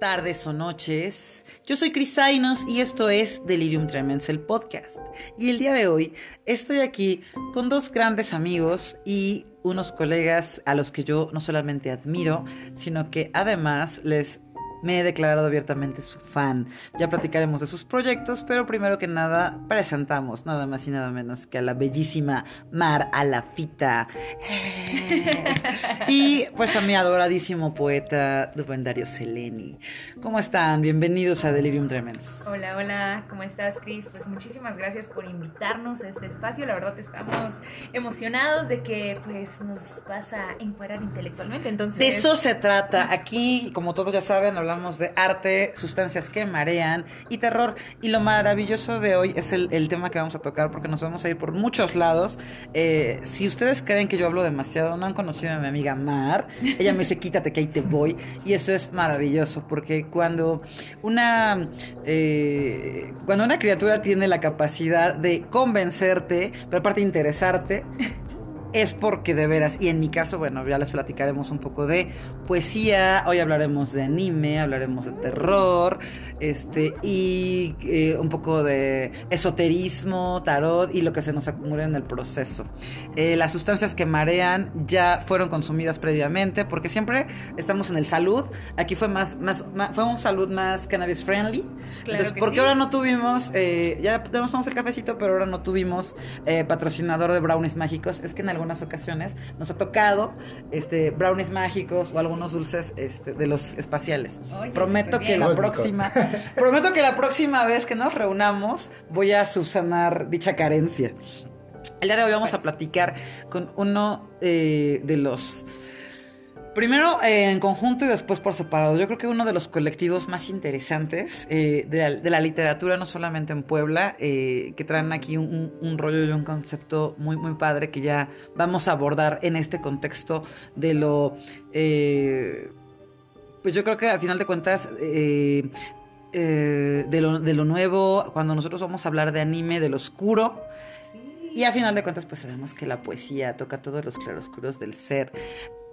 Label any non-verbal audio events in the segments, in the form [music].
tardes o noches. Yo soy Cris Zainos y esto es Delirium Tremens, el podcast. Y el día de hoy estoy aquí con dos grandes amigos y unos colegas a los que yo no solamente admiro, sino que además les me he declarado abiertamente su fan. Ya platicaremos de sus proyectos, pero primero que nada presentamos nada más y nada menos que a la bellísima Mar Alafita. [laughs] y pues a mi adoradísimo poeta Rubén Dario Seleni. ¿Cómo están? Bienvenidos a Delirium Tremens. Hola, hola, ¿cómo estás, Cris? Pues muchísimas gracias por invitarnos a este espacio. La verdad estamos emocionados de que pues nos vas a encuadrar intelectualmente. Entonces, De eso se trata. Aquí, como todos ya saben, hablamos de arte, sustancias que marean y terror. Y lo maravilloso de hoy es el, el tema que vamos a tocar porque nos vamos a ir por muchos lados. Eh, si ustedes creen que yo hablo demasiado, no han conocido a mi amiga Mar. Ella me dice, [laughs] quítate que ahí te voy. Y eso es maravilloso porque cuando una, eh, cuando una criatura tiene la capacidad de convencerte, pero aparte interesarte, es porque de veras, y en mi caso, bueno, ya les platicaremos un poco de poesía, hoy hablaremos de anime, hablaremos de terror, este, y eh, un poco de esoterismo, tarot y lo que se nos acumula en el proceso. Eh, las sustancias que marean ya fueron consumidas previamente, porque siempre estamos en el salud, aquí fue más, más, más- fue un salud más cannabis friendly, entonces, que porque sí. ahora no tuvimos, eh, ya tomamos el cafecito, pero ahora no tuvimos patrocinador de brownies mágicos. Es que en algunas ocasiones nos ha tocado este, brownies mágicos o algunos dulces este, de los espaciales. Oye, prometo que bien. la Cósmicos. próxima, [laughs] prometo que la próxima vez que nos reunamos voy a subsanar dicha carencia. El día de hoy vamos a platicar con uno eh, de los Primero eh, en conjunto y después por separado. Yo creo que uno de los colectivos más interesantes eh, de, la, literatura, no solamente en Puebla, eh, que traen aquí un, un- rollo y un concepto muy, muy padre que ya vamos a abordar en este contexto de lo... pues yo creo que al final de cuentas... de, lo, de lo nuevo, cuando nosotros vamos a hablar de anime, de lo oscuro. Y a final de cuentas, pues sabemos que la poesía toca todos los claroscuros del ser.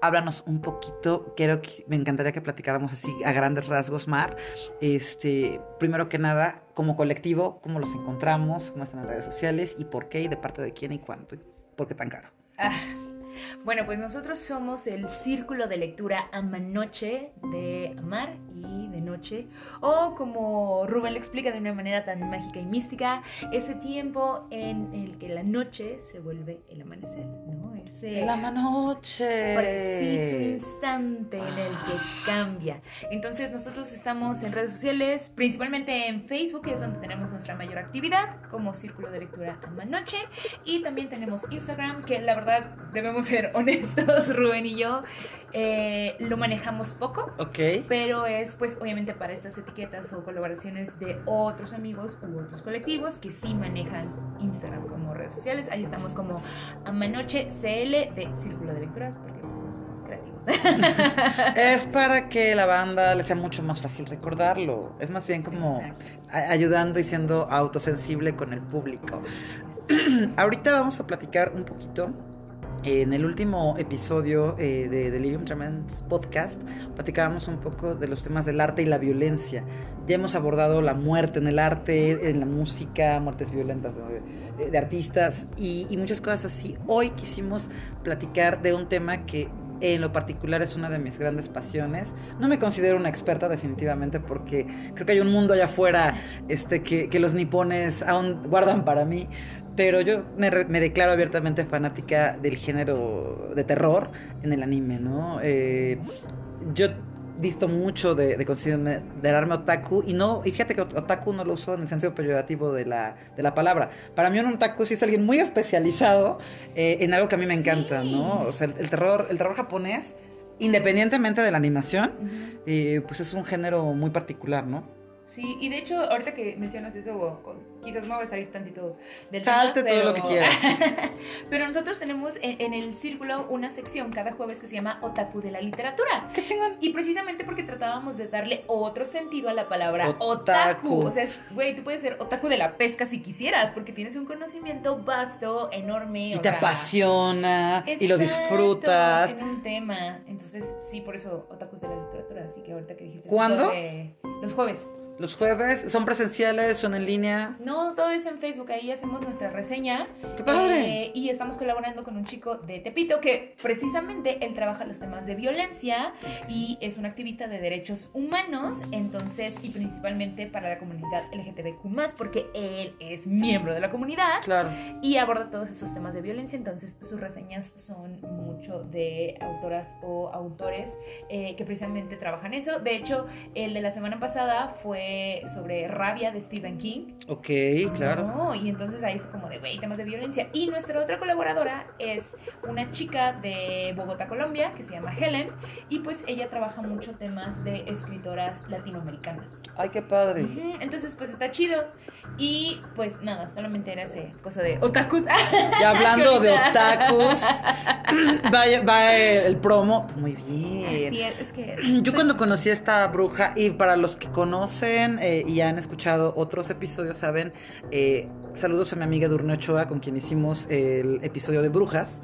Háblanos un poquito, quiero que, me encantaría que platicáramos así a grandes rasgos, Mar. Este, primero que nada, como colectivo, cómo los encontramos, cómo están en las redes sociales y por qué y de parte de quién y cuánto y por qué tan caro. Ah, Bueno, pues nosotros somos el Círculo de Lectura Amanoche de Amar y de Noche, o como Rubén lo explica de una manera tan mágica y mística, ese tiempo en el que la noche se vuelve el amanecer, ¿no? Ese La manoche. preciso instante en el que cambia. Entonces nosotros estamos en redes sociales, principalmente en Facebook, que es donde tenemos nuestra mayor actividad, como Círculo de Lectura Amanoche, y también tenemos Instagram, que la verdad debemos ser [laughs] honestos, Rubén y yo, eh, lo manejamos poco. Pero es pues obviamente para estas etiquetas o colaboraciones de otros amigos u otros colectivos que sí manejan Instagram como redes sociales. Ahí estamos como Amanoche CL de Círculo de Lecturas porque pues no somos creativos. [laughs] Es [laughs] para que la banda le sea mucho más fácil recordarlo. Es más bien como ayudando y siendo autosensible con el público. [clears throat] Ahorita vamos a platicar un poquito. En el último episodio eh, de Delirium Tremens Podcast platicábamos un poco de los temas del arte y la violencia. Ya hemos abordado la muerte en el arte, en la música, muertes violentas de, de artistas y, y muchas cosas así. Hoy quisimos platicar de un tema que en lo particular es una de mis grandes pasiones. No me considero una experta definitivamente porque creo que hay un mundo allá afuera este, que, que los nipones aún guardan para mí. Pero yo me, re- me declaro abiertamente fanática del género de terror en el anime, ¿no? Eh, yo visto mucho de, de considerarme otaku y no y fíjate que otaku no lo uso en el sentido peyorativo de la, de la palabra para mí un otaku sí es alguien muy especializado eh, en algo que a mí me encanta Sí. no o sea el, el terror el terror japonés independientemente de la animación eh, pues es un género muy particular no Sí, y de hecho, ahorita que mencionas eso, o- o quizás me voy a salir tantito del Salte tema, todo lo que quieras. [laughs] pero nosotros tenemos en, en el círculo una sección cada jueves que se llama Otaku de la literatura. ¡Qué chingón! Y precisamente porque tratábamos de darle otro sentido a la palabra Otaku. otaku. O sea, es, güey, tú puedes ser otaku de la pesca si quisieras, porque tienes un conocimiento vasto, enorme. Y o te sea, apasiona y lo disfrutas. En un tema. Entonces, sí, por eso otakus de la literatura. Así que ahorita que dijiste. ¿Cuándo? eso de- Los jueves. Los jueves son presenciales, son en línea. No, todo es en Facebook. Ahí hacemos nuestra reseña. ¡Qué padre! Eh, y estamos colaborando con un chico de Tepito que precisamente él trabaja los temas de violencia y es un activista de derechos humanos. Entonces, y principalmente para la comunidad LGTBQ, porque él es miembro de la comunidad Claro. y aborda todos esos temas de violencia. Entonces, sus reseñas son mucho de autoras o autores eh, que precisamente trabajan eso. De hecho, el de la semana pasada fue sobre rabia de Stephen King. Ok, claro. No, y entonces ahí fue como de, güey, temas de violencia. Y nuestra otra colaboradora es una chica de Bogotá, Colombia, que se llama Helen, y pues ella trabaja mucho temas de escritoras latinoamericanas. Ay, qué padre. Entonces, pues está chido. Y pues nada, solamente era ese cosa de otakus. [laughs] Y hablando de otakus, [laughs] va, va el promo. Muy bien. Así es, es que. Yo cuando conocí a esta bruja, y para los que conocen eh, y han escuchado otros episodios, saben, eh, saludos a mi amiga Durne Ochoa, con quien hicimos el episodio de brujas.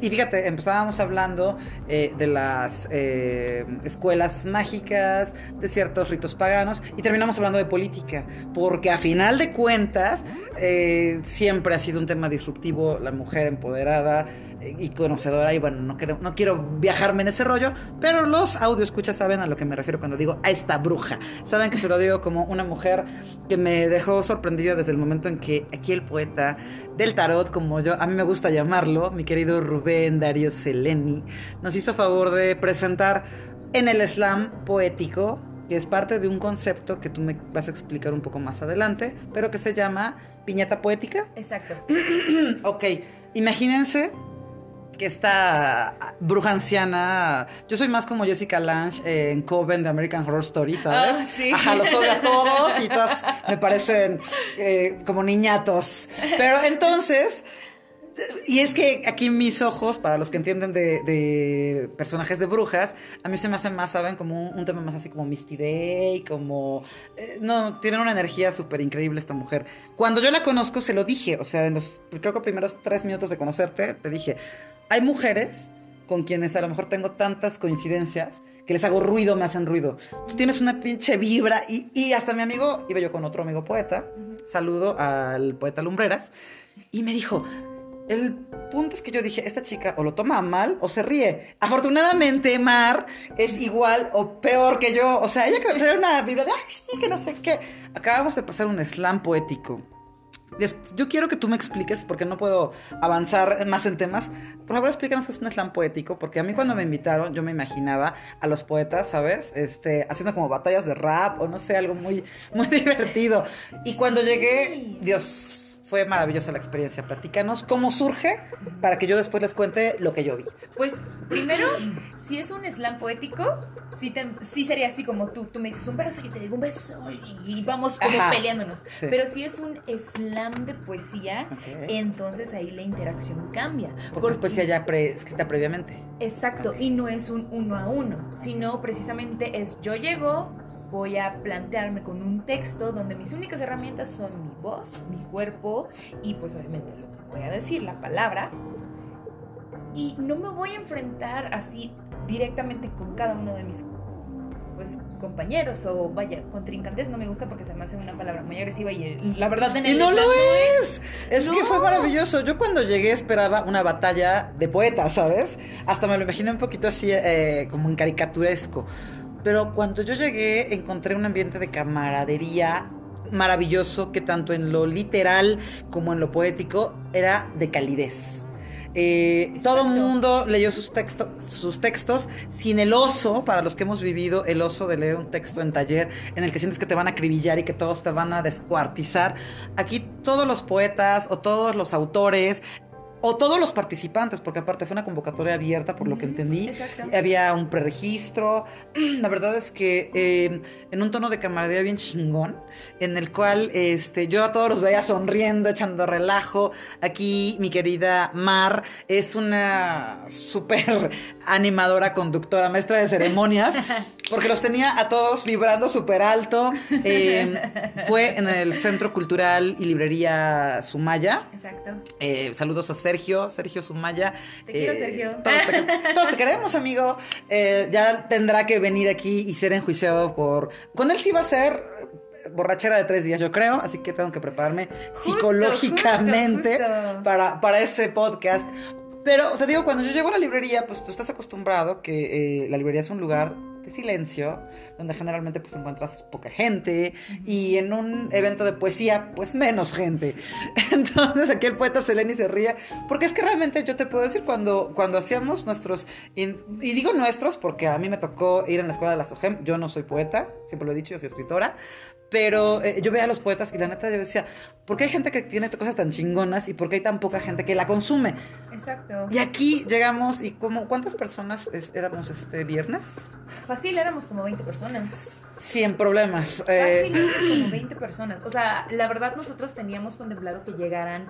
Y fíjate, empezábamos hablando eh, de las eh, escuelas mágicas, de ciertos ritos paganos, y terminamos hablando de política, porque a final de cuentas eh, siempre ha sido un tema disruptivo la mujer empoderada eh, y conocedora, y bueno, no quiero, no quiero viajarme en ese rollo, pero los audio escuchas saben a lo que me refiero cuando digo a esta bruja. Saben que se lo digo como una mujer que me dejó sorprendida desde el momento en que aquí el poeta del tarot, como yo, a mí me gusta llamarlo, mi querido Rubén Darío Seleni, nos hizo favor de presentar en el slam poético, que es parte de un concepto que tú me vas a explicar un poco más adelante, pero que se llama piñata poética. Exacto. [clears throat] Ok, imagínense que esta bruja anciana, yo soy más como Jessica Lange en Coven de American Horror Story, ¿sabes? Ah, sí. Ajá, los odio a todos y todas me parecen eh, como niñatos. Pero entonces, y es que aquí mis ojos, para los que entienden de, de personajes de brujas, a mí se me hacen más, ¿saben? Como un, un tema más así como Misty Day, como... eh, no, tienen una energía súper increíble esta mujer. Cuando yo la conozco, se lo dije, o sea, en los, creo que primeros tres minutos de conocerte, te dije, hay mujeres con quienes a lo mejor tengo tantas coincidencias que les hago ruido, me hacen ruido. Tú tienes una pinche vibra y, y hasta mi amigo, iba yo con otro amigo poeta, saludo al poeta Lumbreras, y me dijo, el punto es que yo dije, esta chica o lo toma mal o se ríe. Afortunadamente, Mar es igual o peor que yo. O sea, ella que trae una vibra de, ay, sí, que no sé qué. Acabamos de pasar un slam poético. Yo quiero que tú me expliques, porque no puedo avanzar más en temas. Por favor, explícanos qué es un slam poético, porque a mí cuando me invitaron, yo me imaginaba a los poetas, ¿sabes? Este, haciendo como batallas de rap o no sé, algo muy, muy [laughs] divertido. Y cuando llegué, Dios, fue maravillosa la experiencia. Platícanos cómo surge para que yo después les cuente lo que yo vi. Pues primero, si es un slam poético, sí, te- sí sería así como tú, tú me dices un verso, yo te digo un beso y vamos como Ajá. peleándonos. Sí. Pero si es un slam de poesía, entonces ahí la interacción cambia. Porque es poesía ya pre- escrita previamente. Exacto, y no es un uno a uno, sino precisamente es yo llego, voy a plantearme con un texto donde mis únicas herramientas son mi voz, mi cuerpo y pues obviamente lo que voy a decir, la palabra. Y no me voy a enfrentar así directamente con cada uno de mis pues compañeros o vaya, contrincantes no me gusta porque se me hace una palabra muy agresiva y eh, la verdad en Y no lo es. Es que fue maravilloso. Yo cuando llegué esperaba una batalla de poetas, ¿sabes? Hasta me lo imaginé un poquito así, eh, como en caricaturesco. Pero cuando yo llegué, encontré un ambiente de camaradería maravilloso que tanto en lo literal como en lo poético era de calidez. Eh, todo el mundo leyó sus, texto- sus textos sin el oso, para los que hemos vivido el oso de leer un texto en taller en el que sientes que te van a acribillar y que todos te van a descuartizar. Aquí todos los poetas o todos los autores o todos los participantes, porque aparte fue una convocatoria abierta, por lo que entendí. exacto. Había un preregistro. [clears throat] La verdad es que eh, en un tono de camaradería bien chingón, en el cual este, yo a todos los veía sonriendo, echando relajo. Aquí mi querida Mar es una súper [laughs] animadora, conductora, maestra de ceremonias, [laughs] porque los tenía a todos vibrando súper alto. Eh, fue en el Centro Cultural y Librería Sumaya. Exacto. Eh, saludos a Sergio, Sergio Sumaya. Te quiero, Eh, Sergio. Todos te, todos te queremos, amigo. Eh, ya tendrá que venir aquí y ser enjuiciado por. Con él sí va a ser eh, borrachera de tres días, yo creo. Así que tengo que prepararme Justo, psicológicamente justo, justo. Para, para ese podcast. Pero te digo, cuando yo llego a la librería, pues tú estás acostumbrado que eh, la librería es un lugar de silencio, donde generalmente pues encuentras poca gente y en un evento de poesía pues menos gente. [laughs] Entonces aquí el poeta Seleni se ríe, porque es que realmente yo te puedo decir cuando, cuando hacíamos nuestros, in- y digo nuestros porque a mí me tocó ir en la escuela de la SOGEM, yo no soy poeta, siempre lo he dicho, yo soy escritora, pero eh, yo veía a los poetas y la neta yo decía, ¿por qué hay gente que tiene cosas tan chingonas y por qué hay tan poca gente que la consume? Exacto. Y aquí llegamos y como, ¿cuántas personas es- éramos este viernes? Fácil, éramos como 20 personas. Sin problemas. eh, Fácil, éramos como [clears throat] 20 personas. O sea, la verdad nosotros teníamos contemplado que llegaran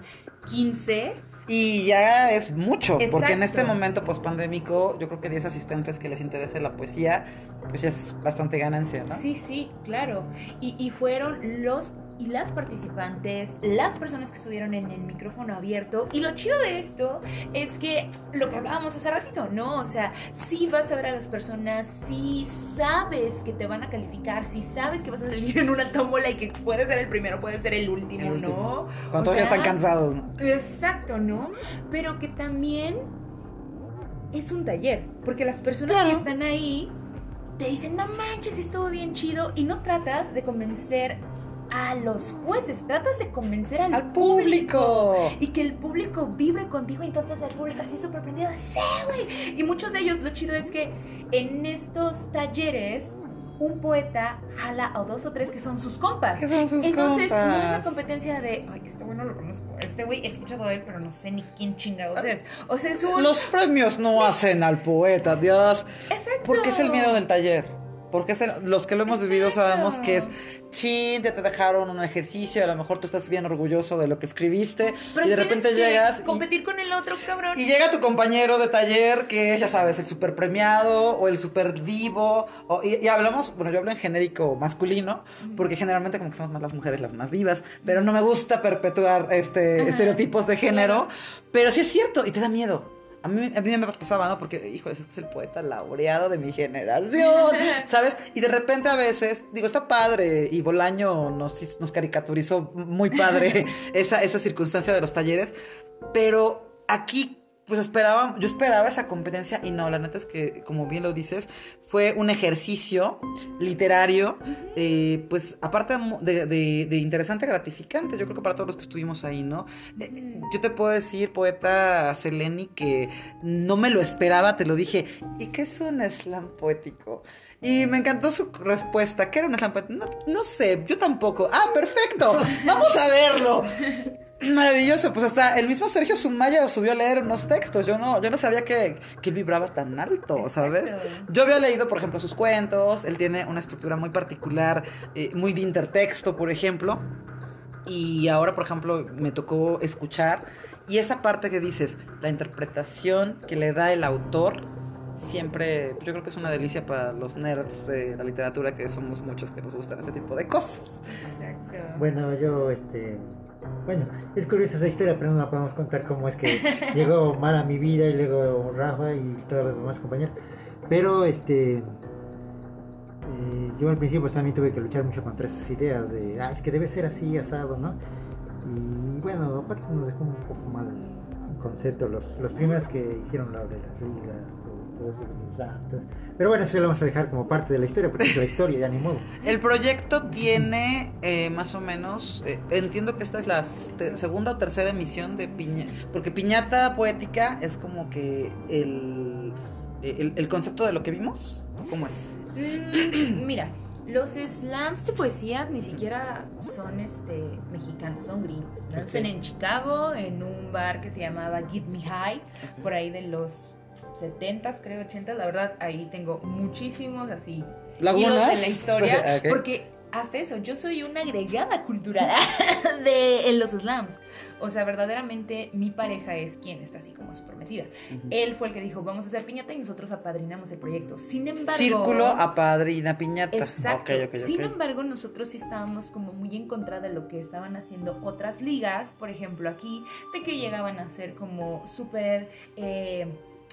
15. y ya es mucho, porque en Exacto. este momento pospandémico, yo creo que 10 asistentes que les interese la poesía, pues es bastante ganancia, ¿no? Sí, sí, claro. Y, y fueron los y las participantes, las personas que estuvieron en el micrófono abierto. Y lo chido de esto es que lo que hablábamos hace ratito, ¿no? O sea, si vas a ver a las personas, si sabes que te van a calificar, si sabes que vas a salir en una tómbola y que puede ser el primero, puede ser el último, El último. ¿no? Cuando O todavía sea, están cansados, ¿no? Exacto, ¿no? Pero que también es un taller, porque las personas Claro. que están ahí te dicen, no manches, estuvo bien chido, y no tratas de convencer a los jueces, tratas de convencer al, ¡Al público! Y que el público vibre contigo, y entonces el público así súper prendido, ¡sí, güey! Y muchos de ellos, lo chido es que en estos talleres, un poeta jala a dos o tres que son sus compas. ¿Qué son sus Entonces, no es la compas? competencia de, ay, este güey no lo conozco, este güey he escuchado de él, pero no sé ni quién chingados es. O sea. Los premios no hacen al poeta, Dios. Exacto. Porque es el miedo del taller. Porque es el- los que lo hemos vivido sabemos que es chin, ya te dejaron un ejercicio, a lo mejor tú estás bien orgulloso de lo que escribiste Pero y de repente llegas y, Competir con el otro, cabrón. y llega tu compañero de taller que es, ya sabes, el super premiado o el super divo. o- y, y hablamos, bueno, yo hablo en genérico masculino, porque generalmente como que somos más las mujeres las más divas, pero no me gusta perpetuar este Ajá, estereotipos de género, pero sí es cierto y te da miedo. A mí, a mí me pasaba, ¿no? Porque, híjole, es que es el poeta laureado de mi generación, [laughs] ¿sabes? Y de repente a veces, digo, está padre, y Bolaño nos, nos caricaturizó muy padre [laughs] esa, esa circunstancia de los talleres, pero aquí, pues esperaba, yo esperaba esa competencia y no, la neta es que, como bien lo dices, fue un ejercicio literario, eh, pues aparte de, de- de interesante, gratificante, yo creo que para todos los que estuvimos ahí, ¿no? Eh, yo te puedo decir, poeta Seleni, que no me lo esperaba, te lo dije, ¿y qué es un slam poético? Y me encantó su respuesta. ¿Qué era un slam poético? No, no sé, yo tampoco. Ah, perfecto. [laughs] Vamos a verlo. [clears throat] Maravilloso, pues hasta el mismo Sergio Sumaya subió a leer unos textos. Yo no, yo no sabía que, que él vibraba tan alto, ¿sabes? Exacto. Yo había leído, por ejemplo, sus cuentos. Él tiene una estructura muy particular, eh, muy de intertexto, por ejemplo. Y ahora, por ejemplo, me tocó escuchar. Y esa parte que dices, la interpretación que le da el autor, siempre, yo creo que es una delicia para los nerds de la literatura, que somos muchos que nos gustan este tipo de cosas. Exacto. Bueno, yo, este. Bueno, es curiosa esa historia, pero no la podemos contar cómo es que [laughs] llegó Mar a mi vida y luego Rafa y todos los demás compañeros. Pero, este. eh, yo al principio pues, también tuve que luchar mucho contra esas ideas de, ah, es que debe ser así, asado, ¿no? Y bueno, aparte nos dejó un poco mal el concepto los, los primeros que hicieron lo de las ligas o de Pero bueno, eso lo vamos a dejar como parte de la historia, porque es la historia, ya ni modo. El proyecto tiene eh, más o menos, eh, entiendo que esta es la segunda o tercera emisión de Piña, porque Piñata Poética es como que el, el, el concepto de lo que vimos, ¿cómo es? Mm, Mira, Los slams de poesía ni siquiera son este mexicanos, son gringos. Nacen en Chicago, en un bar que se llamaba Give Me High, por ahí de los 70s, creo 80 La verdad, ahí tengo muchísimos así Lagunas. de la historia. [laughs] Porque hasta eso, yo soy una agregada cultural [laughs] de, en los slams. O sea, verdaderamente mi pareja es quien está así como su prometida. Él fue el que dijo, vamos a hacer piñata y nosotros apadrinamos el proyecto. Sin embargo... Círculo, apadrina, piñata. Exacto. Sin embargo, nosotros sí estábamos como muy en contra de lo que estaban haciendo otras ligas, por ejemplo, aquí, de que llegaban a ser como súper... eh,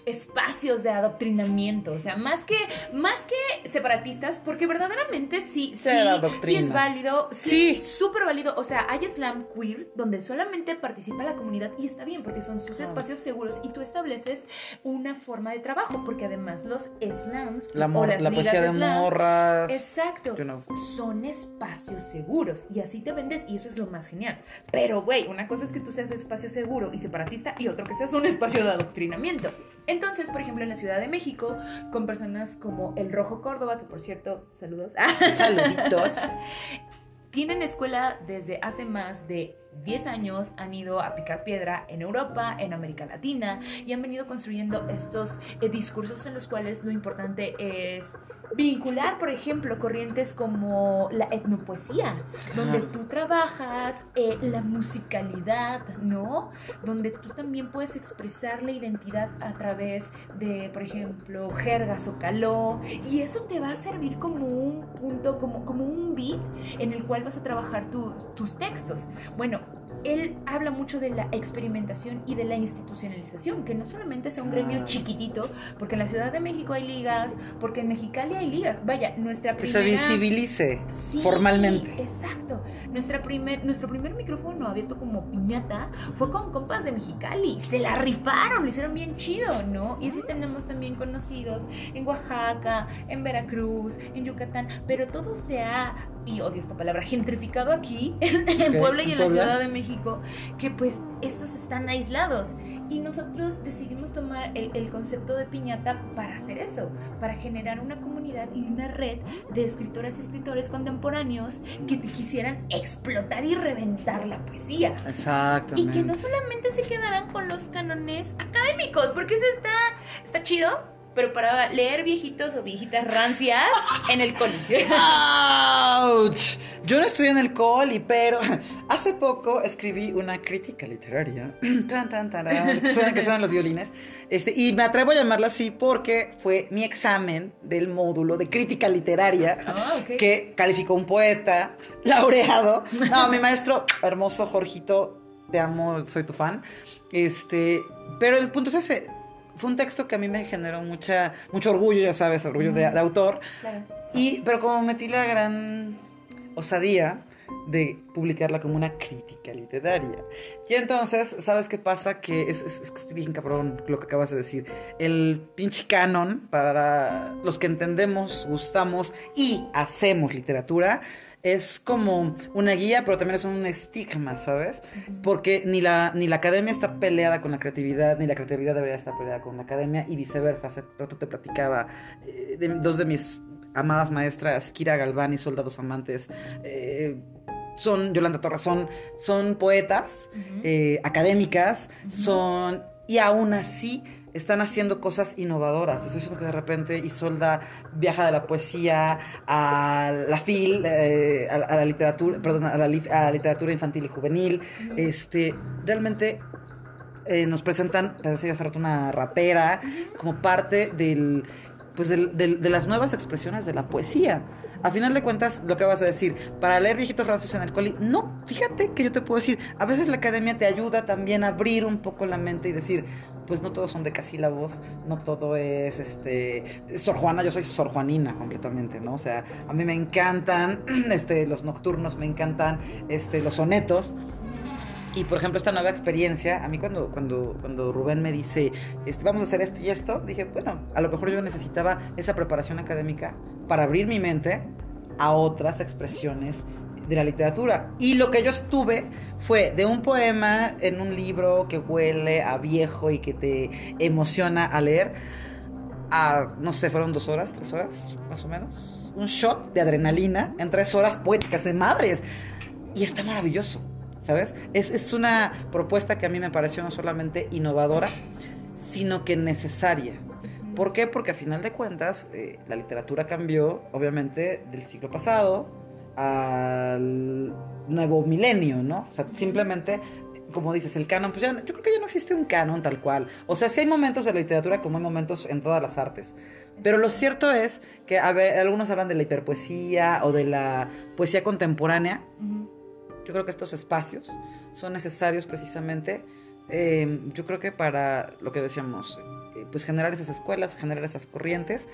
espacios de adoctrinamiento, o sea, más que más que separatistas, porque verdaderamente sí, sí, sí es válido, sí, Sí. es súper válido, o sea, hay slam queer donde solamente participa la comunidad y está bien porque son sus espacios seguros y tú estableces una forma de trabajo, porque además los slams La, o las la poesía de morras. Exacto. you know. Son espacios seguros y así te vendes y eso es lo más genial. Pero, güey, una cosa es que tú seas espacio seguro y separatista y otro que seas un espacio de adoctrinamiento. Entonces, por ejemplo, en la Ciudad de México, con personas como el Rojo Córdoba, que por cierto, saludos, Saluditos. [laughs] tienen escuela desde hace más de 10 años, han ido a picar piedra en Europa, en América Latina y han venido construyendo estos eh, discursos en los cuales lo importante es vincular, por ejemplo, corrientes como la etnopoesía, donde tú trabajas eh, la musicalidad, ¿no? Donde tú también puedes expresar la identidad a través de, por ejemplo, jergas o caló, y eso te va a servir como un punto, como, como un beat en el cual vas a trabajar tu- tus textos. Bueno, él habla mucho de la experimentación y de la institucionalización, que no solamente sea un gremio Ah. chiquitito, porque en la Ciudad de México hay ligas, porque en Mexicali hay ligas. Vaya, nuestra Que se primera... visibilice Sí, formalmente. Exacto. Nuestra primer, nuestro primer micrófono abierto como piñata fue con compas de Mexicali. Se la rifaron, lo hicieron bien chido, ¿no? Y así tenemos también conocidos en Oaxaca, en Veracruz, en Yucatán, pero todo se ha, y odio esta palabra, gentrificado aquí, [laughs] en Ok, Puebla y ¿en en la Puebla? Ciudad de México, que pues esos están aislados. Y nosotros decidimos tomar el, el concepto de piñata para hacer eso, para generar una comunidad y una red de escritoras y escritores contemporáneos que te quisieran explotar y reventar la poesía. Y Exactamente. que no solamente se quedaran con los cánones académicos, porque eso está, está chido, pero para leer viejitos o viejitas rancias en el colegio. ¡Auch! Yo no estudié en el coli, pero [laughs] hace poco escribí una crítica literaria. [clears throat] Tan, tan, tarán, que suenan, que suenan los violines. Este, y me atrevo a llamarla así porque fue mi examen del módulo de crítica literaria Ah, que calificó un poeta [laughs] laureado. No, mi maestro hermoso Jorgito, te amo, soy tu fan. Este, pero el punto es ese. Fue un texto que a mí me generó mucha, mucho orgullo, ya sabes, orgullo de, de autor. Claro. Y, pero como metí la gran osadía de publicarla como una crítica literaria. Y entonces, ¿sabes qué pasa? Que es, es, es bien cabrón lo que acabas de decir. El pinche canon, para los que entendemos, gustamos y hacemos literatura, es como una guía, pero también es un estigma, ¿sabes? Porque ni la, ni la academia está peleada con la creatividad, ni la creatividad debería estar peleada con la academia, y viceversa. Hace rato te platicaba eh, de dos de mis amadas maestras, Kira Galván y Soldados Amantes, eh, son, Yolanda Torres, son, son poetas, eh, académicas, son, y aún así están haciendo cosas innovadoras. Te estoy diciendo que de repente Isolda viaja de la poesía a la fil, eh, a, a la literatura, perdón, a la, li- a la literatura infantil y juvenil. Este, realmente eh, nos presentan, te decía hace rato, una rapera como parte del, pues de las nuevas expresiones de la poesía. A final de cuentas, lo que vas a decir, para leer viejitos franceses en el coli, no, fíjate que yo te puedo decir, a veces la academia te ayuda también a abrir un poco la mente y decir, pues no todos son decasílabos, no todo es este Sor Juana, yo soy Sor Juanina completamente, ¿no? O sea, a mí me encantan [clears throat] este los nocturnos, me encantan este los sonetos. Y por ejemplo, esta nueva experiencia, a mí cuando, cuando, cuando Rubén me dice, este, vamos a hacer esto y esto, dije, bueno, a lo mejor yo necesitaba esa preparación académica para abrir mi mente a otras expresiones de la literatura. Y lo que yo estuve fue de un poema en un libro que huele a viejo y que te emociona a leer, a, no sé, fueron dos horas, tres horas, más o menos. Un shot de adrenalina en tres horas poéticas de madres. Y está maravilloso, ¿sabes? Es, es una propuesta que a mí me pareció no solamente innovadora, sino que necesaria. ¿Por qué? Porque a final de cuentas eh, la literatura cambió, obviamente, del siglo pasado al nuevo milenio, ¿no? O sea, simplemente, como dices, el canon, pues ya, yo creo que ya no existe un canon tal cual. O sea, sí hay momentos de la literatura como hay momentos en todas las artes. Pero lo cierto es que a ver, algunos hablan de la hiperpoesía o de la poesía contemporánea. Ujú. Yo creo que estos espacios son necesarios precisamente, eh, yo creo que para lo que decíamos, eh, pues generar esas escuelas, generar esas corrientes,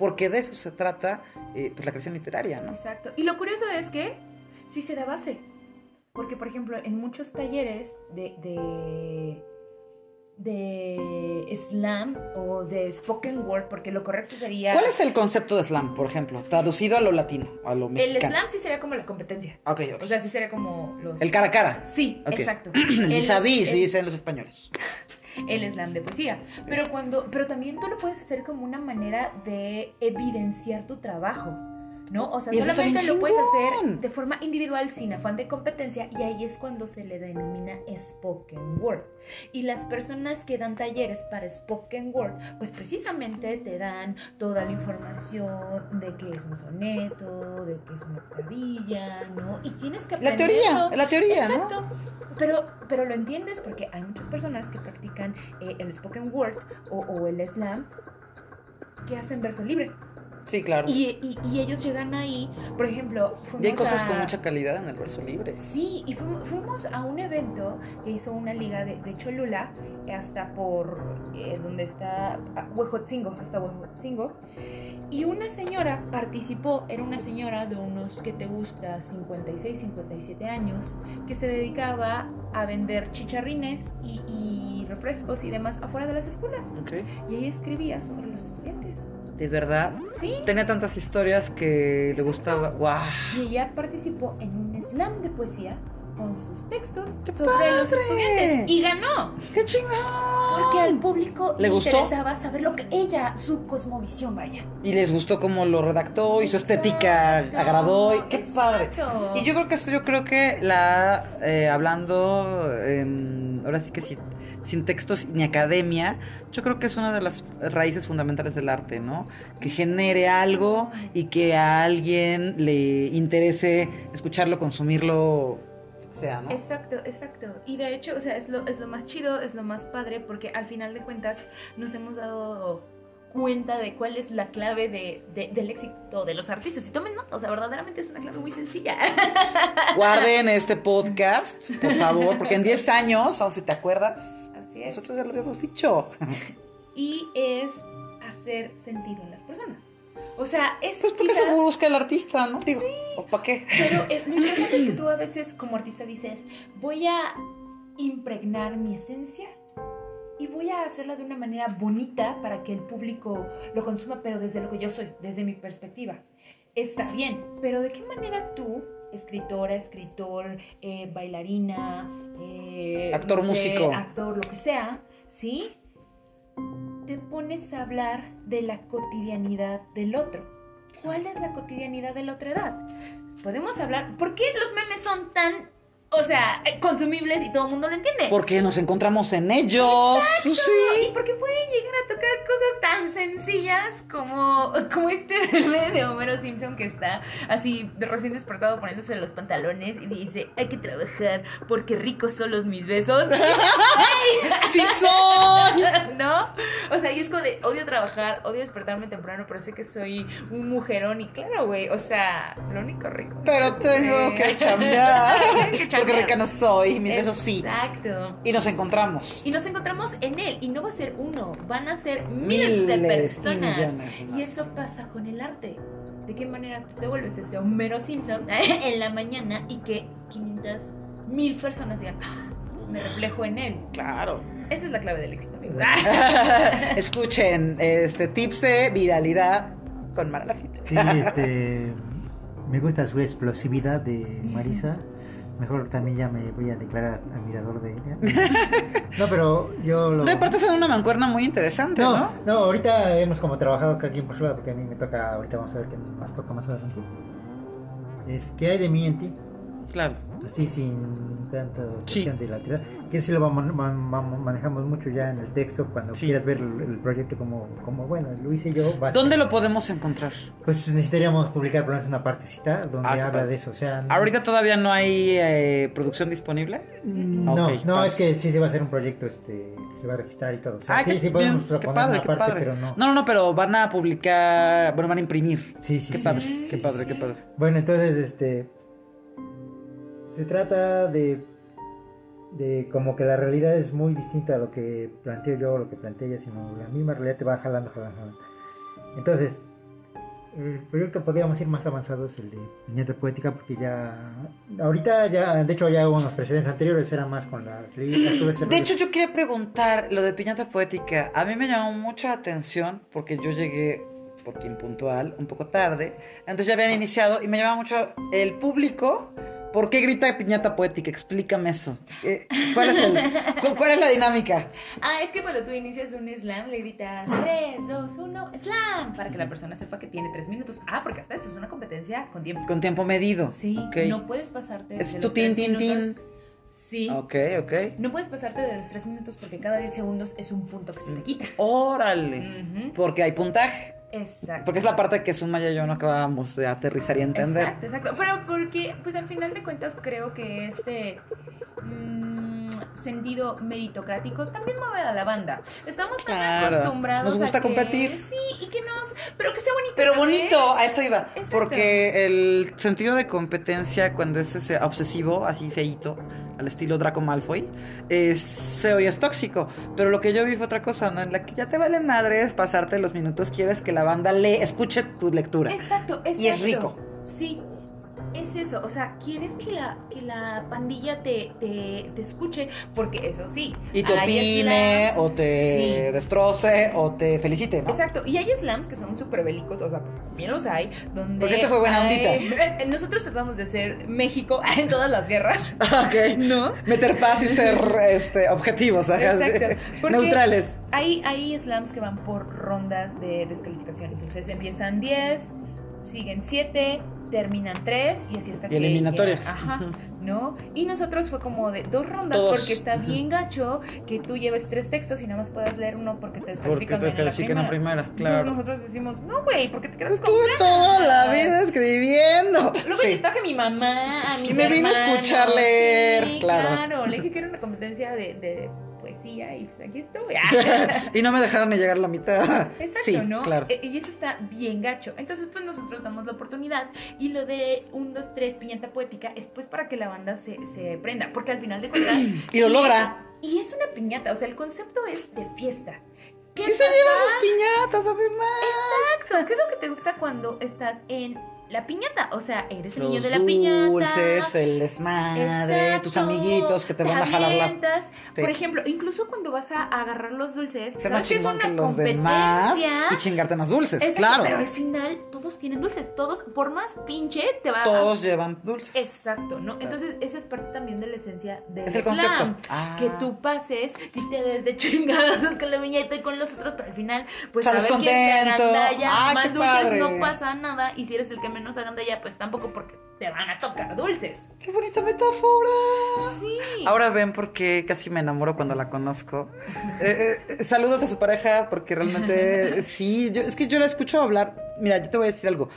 porque de eso se trata eh, pues la creación literaria, ¿no? Exacto. Y lo curioso es que sí se da base. Porque, por ejemplo, en muchos talleres de, de, de slam o de spoken word, porque lo correcto sería... ¿Cuál es el concepto de slam, por ejemplo? Traducido a lo latino, a lo El mexicano. slam sí sería como la competencia. Ok, ok. O sea, sí sería como los... el cara a cara. Sí, Ok. exacto. [clears throat] El El- vis a vis, el- dicen los españoles. El slam de poesía. Pero cuando, pero también tú lo puedes hacer como una manera de evidenciar tu trabajo. ¿No? O sea, solamente lo puedes hacer de forma individual sin afán de competencia y ahí es cuando se le denomina spoken word. Y las personas que dan talleres para spoken word, pues precisamente te dan toda la información de qué es un soneto, de qué es una octavilla, ¿no? Y tienes que La aprenderlo. teoría, la teoría, ¿no? Exacto. Pero, pero lo entiendes porque hay muchas personas que practican eh, el spoken word o, o el slam que hacen verso libre. Sí, claro. Y, y- y ellos llegan ahí, por ejemplo, fuimos Y hay cosas a- con mucha calidad en el verso libre. Sí, y fuimos, fuimos a un evento que hizo una liga de, de Cholula, hasta por eh, donde está ah, Huejotzingo, hasta Huejotzingo. Y una señora participó, era una señora de unos que te gusta, 56, 57 años, que se dedicaba a vender chicharrines y, y refrescos y demás afuera de las escuelas. Ok. Y ella escribía sobre los estudiantes. De verdad. Sí. Tenía tantas historias que le gustaba. ¡Guau! Y ella participó en un slam de poesía con sus textos ¡Qué sobre los padre! estudiantes. Y ganó. ¡Qué chingón! Porque al público ¿Le gustó? interesaba saber lo que ella, su cosmovisión, vaya. Y les gustó cómo lo redactó y su estética agradó. Y ¡Qué padre! exacto. Y yo creo que esto, yo creo que la, eh, hablando, ahora sí que sin, sin textos ni academia, yo creo que es una de las raíces fundamentales del arte, ¿no? Que genere algo y que a alguien le interese escucharlo, consumirlo, sea, ¿no? Exacto, exacto. Y de hecho, o sea, es lo, es lo más chido, es lo más padre, porque al final de cuentas nos hemos dado cuenta de cuál es la clave de, de- del éxito de los artistas. Y tomen nota, o sea, verdaderamente es una clave muy sencilla. [laughs] Guarden este podcast, por favor, porque en 10 años, o si te acuerdas, Así es. nosotros ya lo habíamos dicho. Y es hacer sentido en las personas. O sea, es Pues porque quizás- eso busca el artista, ¿no? Digo, ¿o para qué? Pero eh, lo [clears throat] interesante es que tú a veces como artista dices, voy a impregnar mi esencia y voy a hacerla de una manera bonita para que el público lo consuma, pero desde lo que yo soy, desde mi perspectiva. Está bien, pero ¿de qué manera tú, escritora, escritor, eh, bailarina, eh, Actor, no sé, músico. actor, lo que sea, ¿sí? Te pones a hablar de la cotidianidad del otro. ¿Cuál es la cotidianidad de la otra edad? Podemos hablar. ¿Por qué los memes son tan, o sea, eh, consumibles y todo el mundo lo entiende? Porque nos encontramos en ellos. Pues sí. Y porque pueden llegar a tocar cosas tan sencillas como, como este meme de Homero Simpson que está así recién despertado poniéndose los pantalones y dice, hay que trabajar porque ricos son los mis besos. [laughs] ¡Sí son! [laughs] ¿No? O sea, y es como de odio trabajar, odio despertarme temprano, pero sé que soy un mujerón y claro, güey, o sea, lo único rico. Pero tengo que chambear. [laughs] Tengo que chambear. Rica no soy, mis besos sí. Exacto. Y nos encontramos. Y nos encontramos en él, y no va a ser uno, van a ser miles, de y personas. millones más. Y eso pasa con el arte. ¿De qué manera tú te vuelves ese Homero Simpson [laughs] en la mañana y que 500 mil personas digan, "Ah, me reflejo en él? Claro. Esa es la clave del éxito, amigos. [laughs] [laughs] Escuchen este tips de viralidad con Mara Lafita. Sí, este. Me gusta su explosividad de Marisa. Mejor también ya me voy a declarar admirador de ella. [laughs] No, pero yo lo... No, aparte son una mancuerna muy interesante, ¿no? No, no, ahorita hemos como trabajado cada quien por su lado, porque a mí me toca, ahorita vamos a ver qué nos toca más adelante. Es ¿qué hay de mí en ti? Claro. Así sin tanta Sí. cuestión de la tirada. Que sí lo vamos, man- man- manejamos mucho ya en el texto, cuando Sí. quieras ver el, el proyecto como, como, bueno, lo hice yo. vas- ¿Dónde lo podemos encontrar? Pues necesitaríamos publicar por lo menos una partecita donde Ah, habla de eso. O sea, no- ¿Ahorita todavía no hay eh, producción disponible? No, Ok, no, padre. es que sí se va a hacer un proyecto este, que se va a registrar y todo. O sea, Ah, sí, qué sí podemos bien, qué poner padre, una qué parte, padre. pero no. No, no, no, pero van a publicar, bueno, van a imprimir. Sí, sí, Qué sí. padre, Sí, qué sí, padre, sí. qué padre. Bueno, entonces, este. Se trata de. De como que la realidad es muy distinta a lo que planteo yo o lo que plantea ella, sino la misma realidad te va jalando, jalando, jalando. Entonces, el proyecto podríamos ir más avanzados, el de Piñata Poética, porque ya. Ahorita ya, de hecho, ya hubo unos precedentes anteriores, era más con las De hecho, yo quería preguntar lo de piñata poética. A mí me llamó mucha atención porque yo llegué, porque impuntual, un poco tarde. Entonces ya habían iniciado y me llamaba mucho el público. ¿Por qué grita piñata poética? Explícame eso. Eh, ¿Cuál es, el, cu- ¿Cuál es la dinámica? Ah, es que cuando tú inicias un slam le gritas 3, 2, 1, slam, para que la persona sepa que tiene 3 minutos. Ah, porque hasta eso es una competencia con tiempo. Con tiempo medido. Sí, Ok. no puedes pasarte Es de tu los tin, 3 tin, tin. Sí. Ok, ok. No puedes pasarte de los 3 minutos porque cada 10 segundos es un punto que se te quita. Órale. Porque hay puntaje. Exacto. Porque es la parte que Sumaya y yo no acabamos de aterrizar y entender. Exacto, exacto. Pero porque, pues al final de cuentas, creo que este mm, sentido meritocrático también mueve a la banda. Estamos tan Claro. acostumbrados Nos gusta a que- competir. Sí, y que nos. Pero que sea bonito. Pero ¿sabes? bonito, a eso iba. Exacto. Porque el sentido de competencia, cuando es ese obsesivo, así feíto, al estilo Draco Malfoy, es feo y es tóxico. Pero lo que yo vi fue otra cosa, ¿no? En la que ya te vale madres pasarte los minutos, quieres que la banda lee, escuche tu lectura. Exacto, exacto. Y es rico. Sí. Es eso, o sea, quieres que la, que la pandilla te, te, te escuche, porque eso sí. Y te opine, slams- o te Sí. destroce, o te felicite, ¿no? Exacto, y hay slams que son súper bélicos, o sea, bien los hay, donde... Porque este fue buena hay- Nosotros tratamos de ser México [laughs] en todas las guerras, [laughs] ok. ¿no? Meter paz y ser [laughs] este, objetivos, Exacto, neutrales. Hay, hay slams que van por rondas de descalificación, entonces empiezan 10, siguen 7, terminan 3 y así hasta Y que... eliminatorias. Ajá. ¿no? Y nosotros fue como de dos rondas, porque está bien gacho que tú lleves tres textos y nada más puedas leer uno porque te Porque descalifican te bien en la primera. primera, Entonces claro. nosotros decimos, no, güey, porque te quedas con toda la vida escribiendo. Luego Sí. le traje a mi mamá, a mis Y me vino a hermanos, escuchar leer, sí, claro. Le dije que era una competencia de, de y pues aquí estoy. [laughs] y no me dejaron ni llegar a la mitad. Exacto, sí, ¿no? claro. E- Y eso está bien gacho. Entonces, pues nosotros damos la oportunidad y lo de un, dos, tres, piñata poética es pues para que la banda se, se prenda, porque al final de cuentas... [clears throat] Y lo sí logra. y es una piñata, o sea, el concepto es de fiesta. ¿Qué Y se lleva sus piñatas, además. Exacto. ¿Qué es lo que te gusta cuando estás en la piñata? O sea, eres el niño de la piñata. dulces, el desmadre, Exacto, tus amiguitos que te van a te jalar las. Sí. Por ejemplo, incluso cuando vas a agarrar los dulces, más sabes que es una que los demás y chingarte más dulces, Exacto, claro. Pero al final todos tienen dulces. Todos, por más pinche, te va Todos llevan dulces. Exacto, ¿no? Entonces, esa es parte también de la esencia del Es el slam. concepto. Ah. Que tú pases, si te des de chingadas con la viñeta y con los otros, pero al final, pues a ver quién se contento. agandalla. Ah, Más qué dulces padre. no pasa nada. Y si eres el que menos agandalla, pues tampoco porque te van a tocar dulces. ¡Qué bonita metáfora! Sí. Ahora ven por qué casi me enamoro cuando la conozco. [laughs] Eh, eh, saludos a su pareja, porque realmente [laughs] sí, yo, es que yo la escucho hablar. Mira, yo te voy a decir algo.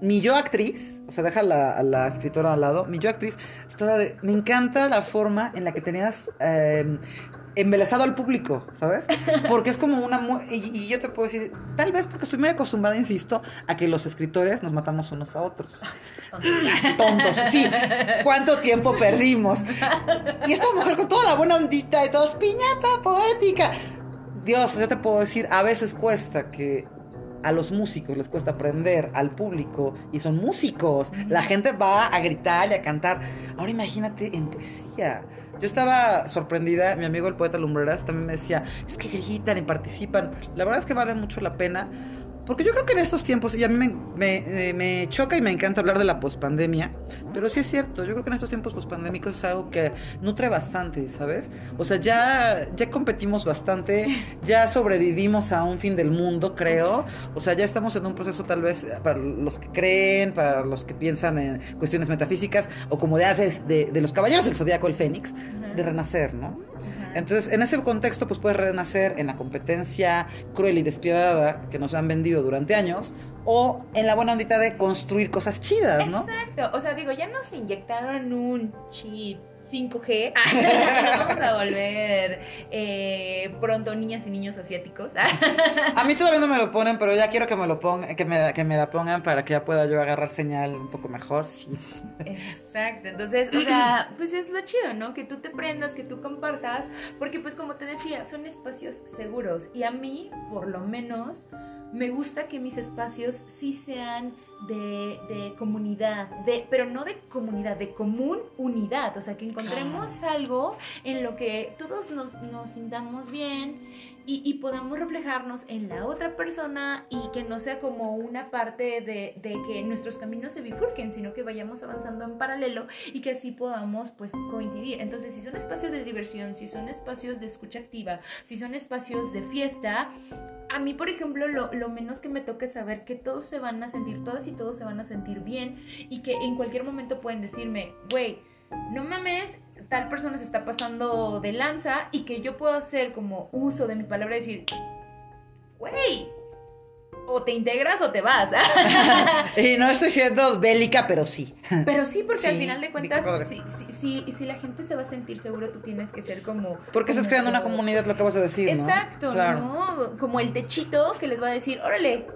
Mi yo actriz, o sea, deja la- a la escritora al lado, mi yo actriz estaba de. Me encanta la forma en la que tenías. eh, embelesado al público, ¿sabes? [laughs] Porque es como una... mu- Y, y yo te puedo decir, tal vez porque estoy muy acostumbrada, insisto, a que los escritores nos matamos unos a otros. [laughs] Tontos, sí. ¿Cuánto tiempo perdimos? Y esta mujer con toda la buena ondita y todos, piñata poética. Dios, yo te puedo decir, a veces cuesta que a los músicos les cuesta aprender, al público, y son músicos. La gente va a gritar y a cantar. Ahora imagínate en poesía. Yo estaba sorprendida, mi amigo el poeta Lumbreras también me decía, es que gritan y participan. La verdad es que vale mucho la pena Porque yo creo que en estos tiempos, y a mí me, me, eh, me choca y me encanta hablar de la pospandemia, pero sí es cierto, yo creo que en estos tiempos pospandémicos es algo que nutre bastante, ¿sabes? O sea, ya, ya competimos bastante, [laughs] ya sobrevivimos a un fin del mundo, creo. O sea, ya estamos en un proceso tal vez para los que creen, para los que piensan en cuestiones metafísicas, o como de, de, de los caballeros del zodiaco, el Fénix, de renacer, ¿no? Entonces, en ese contexto, pues puedes renacer en la competencia cruel y despiadada que nos han vendido durante años, o en la buena ondita de construir cosas chidas, ¿no? Exacto. O sea, digo, ya nos inyectaron un chip 5G. [laughs] nos vamos a volver eh, pronto niñas y niños asiáticos. A mí todavía no me lo ponen, pero ya quiero que me lo pongan, que me, que me la pongan para que ya pueda yo agarrar señal un poco mejor. Sí. Exacto, entonces, o sea, pues es lo chido, ¿no? Que tú te prendas, que tú compartas, porque pues como te decía, son espacios seguros y a mí, por lo menos, me gusta que mis espacios sí sean de, de comunidad, de, pero no de comunidad, de común unidad, o sea, que encontremos algo en lo que todos nos, nos sintamos bien y, podamos reflejarnos en la otra persona y que no sea como una parte de, que nuestros caminos se bifurquen, sino que vayamos avanzando en paralelo y que así podamos pues coincidir. Entonces, si son espacios de diversión, si son espacios de escucha activa, si son espacios de fiesta, a mí, por ejemplo, lo, lo, menos que me toca es saber que todos se van a sentir, todas y todos se van a sentir bien y que en cualquier momento pueden decirme, güey, no mames, tal persona se está pasando de lanza y que yo puedo hacer como uso de mi palabra y decir, güey, o te integras o te vas. [laughs] y no estoy siendo bélica, pero sí. Pero sí, porque sí, al final de cuentas, si, si, si, si, la gente se va a sentir seguro, tú tienes que ser como... Porque como estás creando una comunidad, lo que vas a decir. Exacto, ¿no? Claro. ¿no? Como el techito que les va a decir, órale,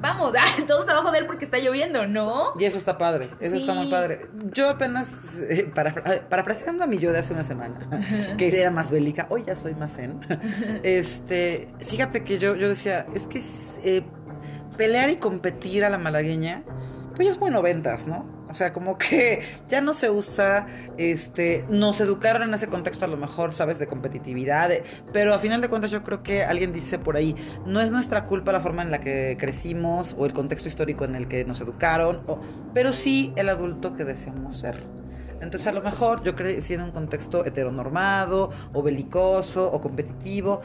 vamos, [laughs] todos abajo de él porque está lloviendo, ¿no? Y eso está padre, eso sí. está muy padre. Yo apenas, eh, para, parafraseando a mi yo de hace una semana, que era más bélica, hoy ya soy más zen, [laughs] este, fíjate que yo, yo decía, es que eh, pelear y competir a la malagueña, pues es muy noventas, ¿no? O sea, como que [laughs] ya no se usa, este, nos educaron en ese contexto a lo mejor, ¿sabes? De competitividad, pero a final de cuentas yo creo que alguien dice por ahí, no es nuestra culpa la forma en la que crecimos o el contexto histórico en el que nos educaron, o, pero sí el adulto que deseamos ser. Entonces a lo mejor yo crecí en un contexto heteronormado o belicoso o competitivo,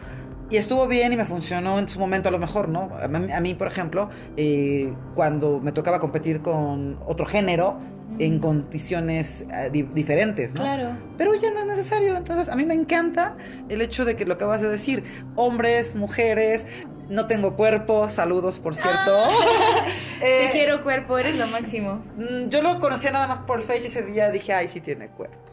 y estuvo bien y me funcionó en su momento a lo mejor, ¿no? A mí, a mí por ejemplo, eh, cuando me tocaba competir con otro género, en condiciones uh, di diferentes, ¿no? Claro. Pero ya no es necesario. Entonces, a mí me encanta el hecho de que lo acabas de decir, hombres, mujeres, no tengo cuerpo, saludos, por cierto. Ah, [laughs] eh, te quiero cuerpo, eres lo máximo. Mm, Yo lo conocía nada más por el Face y ese día dije, ay, sí tiene cuerpo.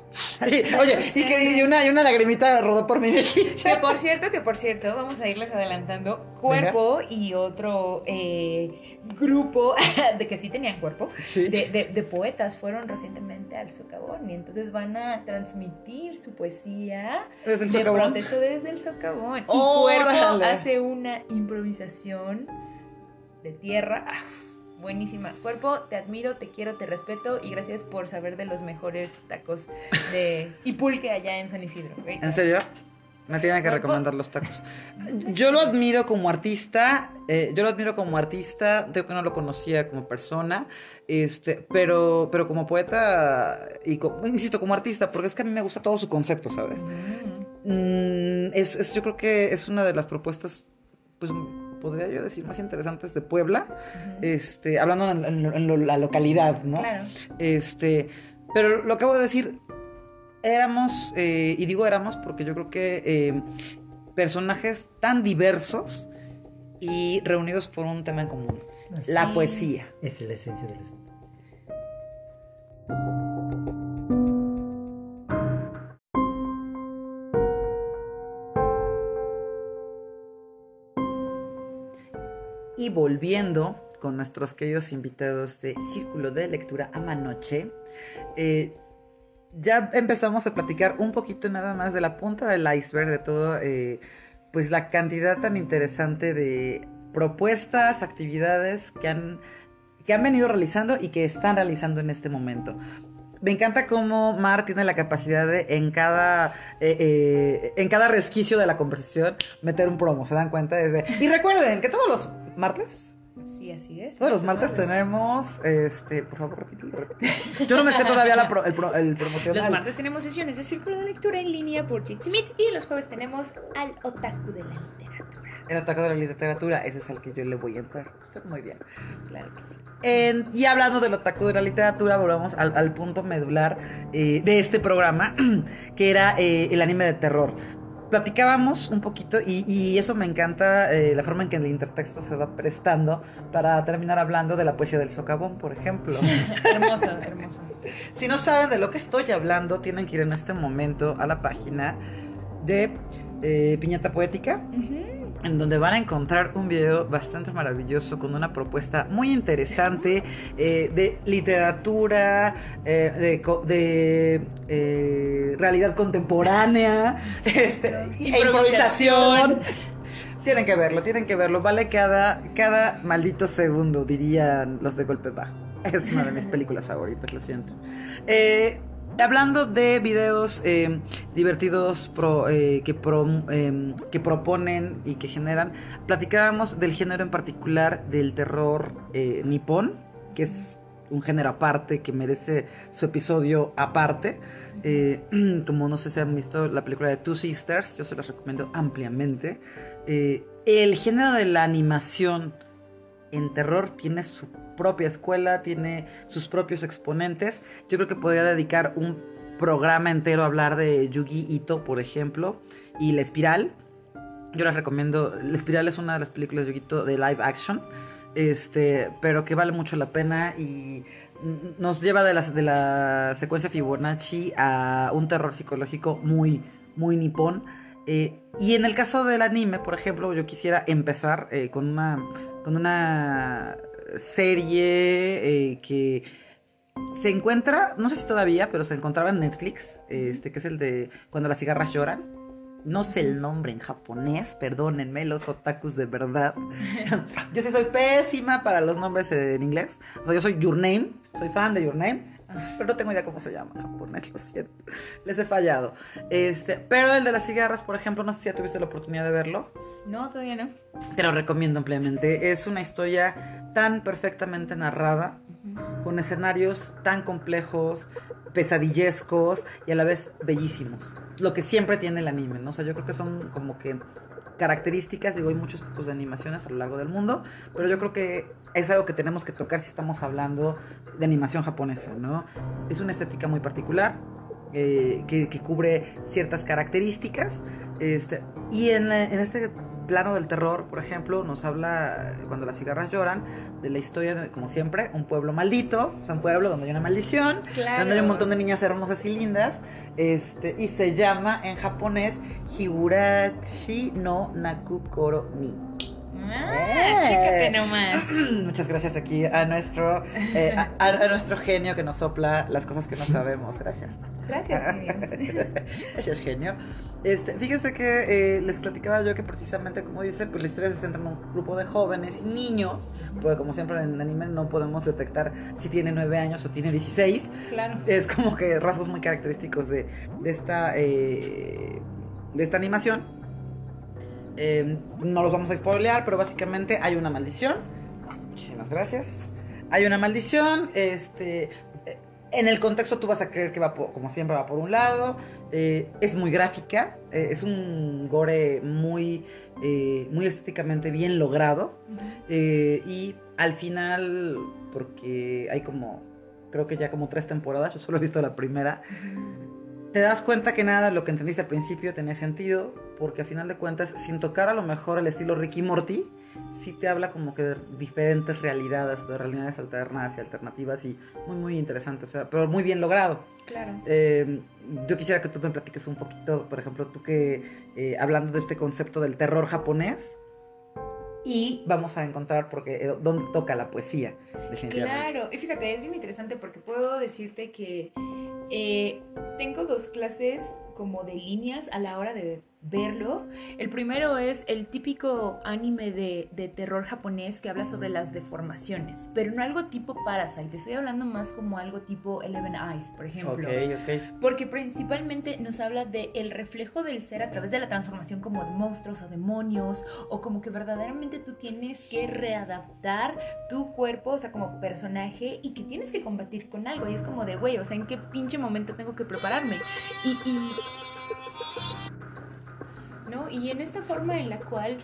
Y, oye, y que y una, y una lagrimita rodó por mi mejilla. Que por cierto, que por cierto, vamos a irles adelantando. Cuerpo Venga. y otro eh, grupo [laughs] de que sí tenían cuerpo, sí. de, de, de, poetas, fueron recientemente al socavón y entonces van a transmitir su poesía ¿Desde el de socavón? protesto desde el socavón. ¡Oh, y Cuerpo órale! hace una improvisación de tierra. Buenísima. Cuerpo, te admiro, te quiero, te respeto y gracias por saber de los mejores tacos de [laughs] y pulque allá en San Isidro. ¿En serio? Me tienen que recomendar los tacos. Yo lo admiro como artista, eh, yo lo admiro como artista, tengo que no lo conocía como persona, este, pero, pero como poeta y como, insisto, como artista, porque es que a mí me gusta todo su concepto, ¿sabes? Mm. Mm, es, es, yo creo que es una de las propuestas, pues podría yo decir, más interesantes de Puebla, uh -huh. este, hablando en, en, en lo, la localidad, ¿no? Claro. Este, pero lo acabo de decir, éramos, eh, y digo éramos porque yo creo que eh, personajes tan diversos y reunidos por un tema en común, sí. la poesía. Esa es la esencia del asunto. Y volviendo con nuestros queridos invitados de Círculo de Lectura Amanoche, eh, ya empezamos a platicar un poquito nada más de la punta del iceberg de todo, eh, pues la cantidad tan interesante de propuestas, actividades que han, que han venido realizando y que están realizando en este momento. Me encanta cómo Mar tiene la capacidad de en cada, eh, eh, en cada resquicio de la conversación meter un promo, ¿se dan cuenta? Desde... Y recuerden que todos los martes Sí, así es. Todos los martes tenemos, este, por favor, repítelo, repítelo. Yo no me sé todavía la pro- el, pro- el promocional. Los martes tenemos sesiones de círculo de lectura en línea por Jitsimit y los jueves tenemos al otaku de la literatura. El ataque de la literatura, ese es al que yo le voy a entrar. Muy bien. Claro que sí. En- y hablando del otaku de la literatura, volvamos al, al punto medular eh, de este programa, [clears throat] que era eh, el anime de terror. Platicábamos un poquito y, y eso me encanta, eh, la forma en que el intertexto se va prestando para terminar hablando de la poesía del socavón, por ejemplo. [laughs] Hermoso, hermoso. Si no saben de lo que estoy hablando, tienen que ir en este momento a la página de eh, Piñata Poética. En donde van a encontrar un video bastante maravilloso con una propuesta muy interesante eh, de literatura, eh, de, co- de, eh, realidad contemporánea, [laughs] este, e improvisación. Tienen que verlo, tienen que verlo. Vale cada, cada maldito segundo, dirían los de golpe bajo. Es una de mis películas favoritas, lo siento. Eh, hablando de videos eh, divertidos pro- eh, que, pro- eh, que proponen y que generan, platicábamos del género en particular del terror nipón, que es un género aparte que merece su episodio aparte. [clears throat] Como no sé si han visto la película de Two Sisters, yo se las recomiendo ampliamente. El género de la animación en terror tiene su propia escuela, tiene sus propios exponentes. Yo creo que podría dedicar un programa entero a hablar de Yugi Ito, por ejemplo, y La Espiral. Yo les recomiendo, La Espiral es una de las películas de Yugi Ito de live action, este, pero que vale mucho la pena y nos lleva de la, de la secuencia Fibonacci a un terror psicológico muy, muy nipón. Eh, y en el caso del anime, por ejemplo, yo quisiera empezar eh, con una con una serie eh, que se encuentra, no sé si todavía, pero se encontraba en Netflix, este que es el de Cuando las cigarras lloran. No sé el nombre en japonés, perdónenme los otakus de verdad. [laughs] yo sí soy pésima para los nombres en inglés. O sea, yo soy Your Name, soy fan de Your Name, [laughs] pero no tengo idea cómo se llama japonés, lo siento. Les he fallado. Este, pero el de las cigarras, por ejemplo, no sé si ya tuviste la oportunidad de verlo. No, todavía no. Te lo recomiendo ampliamente. Es una historia tan perfectamente narrada, con escenarios tan complejos, pesadillescos y a la vez bellísimos. Lo que siempre tiene el anime, ¿no? O sea, yo creo que son como que características, digo, hay muchos tipos de animaciones a lo largo del mundo, pero yo creo que es algo que tenemos que tocar si estamos hablando de animación japonesa, ¿no? Es una estética muy particular, eh, que, que cubre ciertas características. Este, y en, en este plano del terror, por ejemplo, nos habla, cuando las cigarras lloran, de la historia de, como siempre, un pueblo maldito, o sea, un pueblo donde hay una maldición, Claro. donde hay un montón de niñas hermosas y lindas, este, y se llama en japonés Higurashi no Nakukoro ni. Ah, Eh. chécate nomás. [clears throat] Muchas gracias aquí a nuestro, eh, a nuestro genio que nos sopla las cosas que no sabemos. Gracias. Gracias, [laughs] genio. Gracias, genio. Este, fíjense que eh, les platicaba yo que precisamente, como dice, pues la historia se centra en un grupo de jóvenes y niños, porque como siempre en el anime no podemos detectar si tiene 9 años o tiene 16. Claro. Es como que rasgos muy característicos de, de esta, eh, de esta animación. Eh, no los vamos a spoilear, pero básicamente hay una maldición. Muchísimas gracias. Hay una maldición, este... eh, En el contexto tú vas a creer que va por- como siempre va por un lado. eh, es muy gráfica. eh, es un gore muy, muy estéticamente bien logrado. y al final, porque hay como, creo que ya como tres temporadas, yo solo he visto la primera. Te das cuenta que nada de lo que entendiste al principio tenía sentido, porque al final de cuentas, sin tocar a lo mejor el estilo Ricky Morty, sí te habla como que de diferentes realidades, de realidades alternas y alternativas y muy, muy interesante, o sea, pero muy bien logrado. Claro. Eh, yo quisiera que tú me platiques un poquito, por ejemplo, tú que, eh, hablando de este concepto del terror japonés, y vamos a encontrar porque eh, dónde toca la poesía, definitivamente. Claro, y fíjate, es bien interesante porque puedo decirte que eh, tengo dos clases como de líneas a la hora de verlo. El primero es el típico anime de, de terror japonés que habla sobre las deformaciones, pero no algo tipo Parasite. Estoy hablando más como algo tipo Eleven Eyes, por ejemplo. Ok, ok. Porque principalmente nos habla de el reflejo del ser a través de la transformación como de monstruos o demonios o como que verdaderamente tú tienes que readaptar tu cuerpo, o sea, como personaje y que tienes que combatir con algo. Y es como de, güey, o sea, ¿en qué pinche momento tengo que prepararme? Y, y ¿no? Y en esta forma en la cual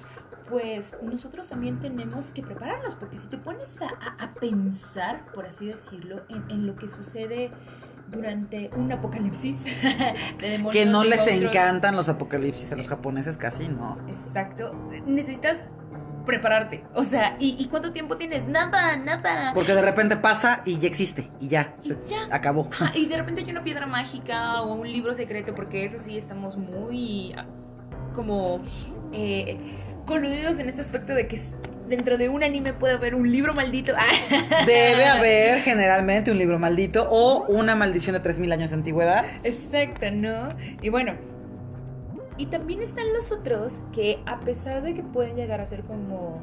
pues nosotros también tenemos que prepararnos, porque si te pones a, pensar, por así decirlo, en, en lo que sucede durante un apocalipsis [laughs] de demonios Que no les monstruos, encantan los apocalipsis a los japoneses, casi no. Exacto, necesitas prepararte, o sea, ¿y, y cuánto tiempo tienes? Nada, nada. Porque de repente pasa y ya existe, y ya, Y se- ya. acabó. Y de repente hay una piedra mágica o un libro secreto, porque eso sí estamos muy como eh, coludidos en este aspecto de que dentro de un anime puede haber un libro maldito. [laughs] Debe haber generalmente un libro maldito o una maldición de 3000 años de antigüedad. Exacto, ¿no? Y bueno. Y también están los otros que a pesar de que pueden llegar a ser como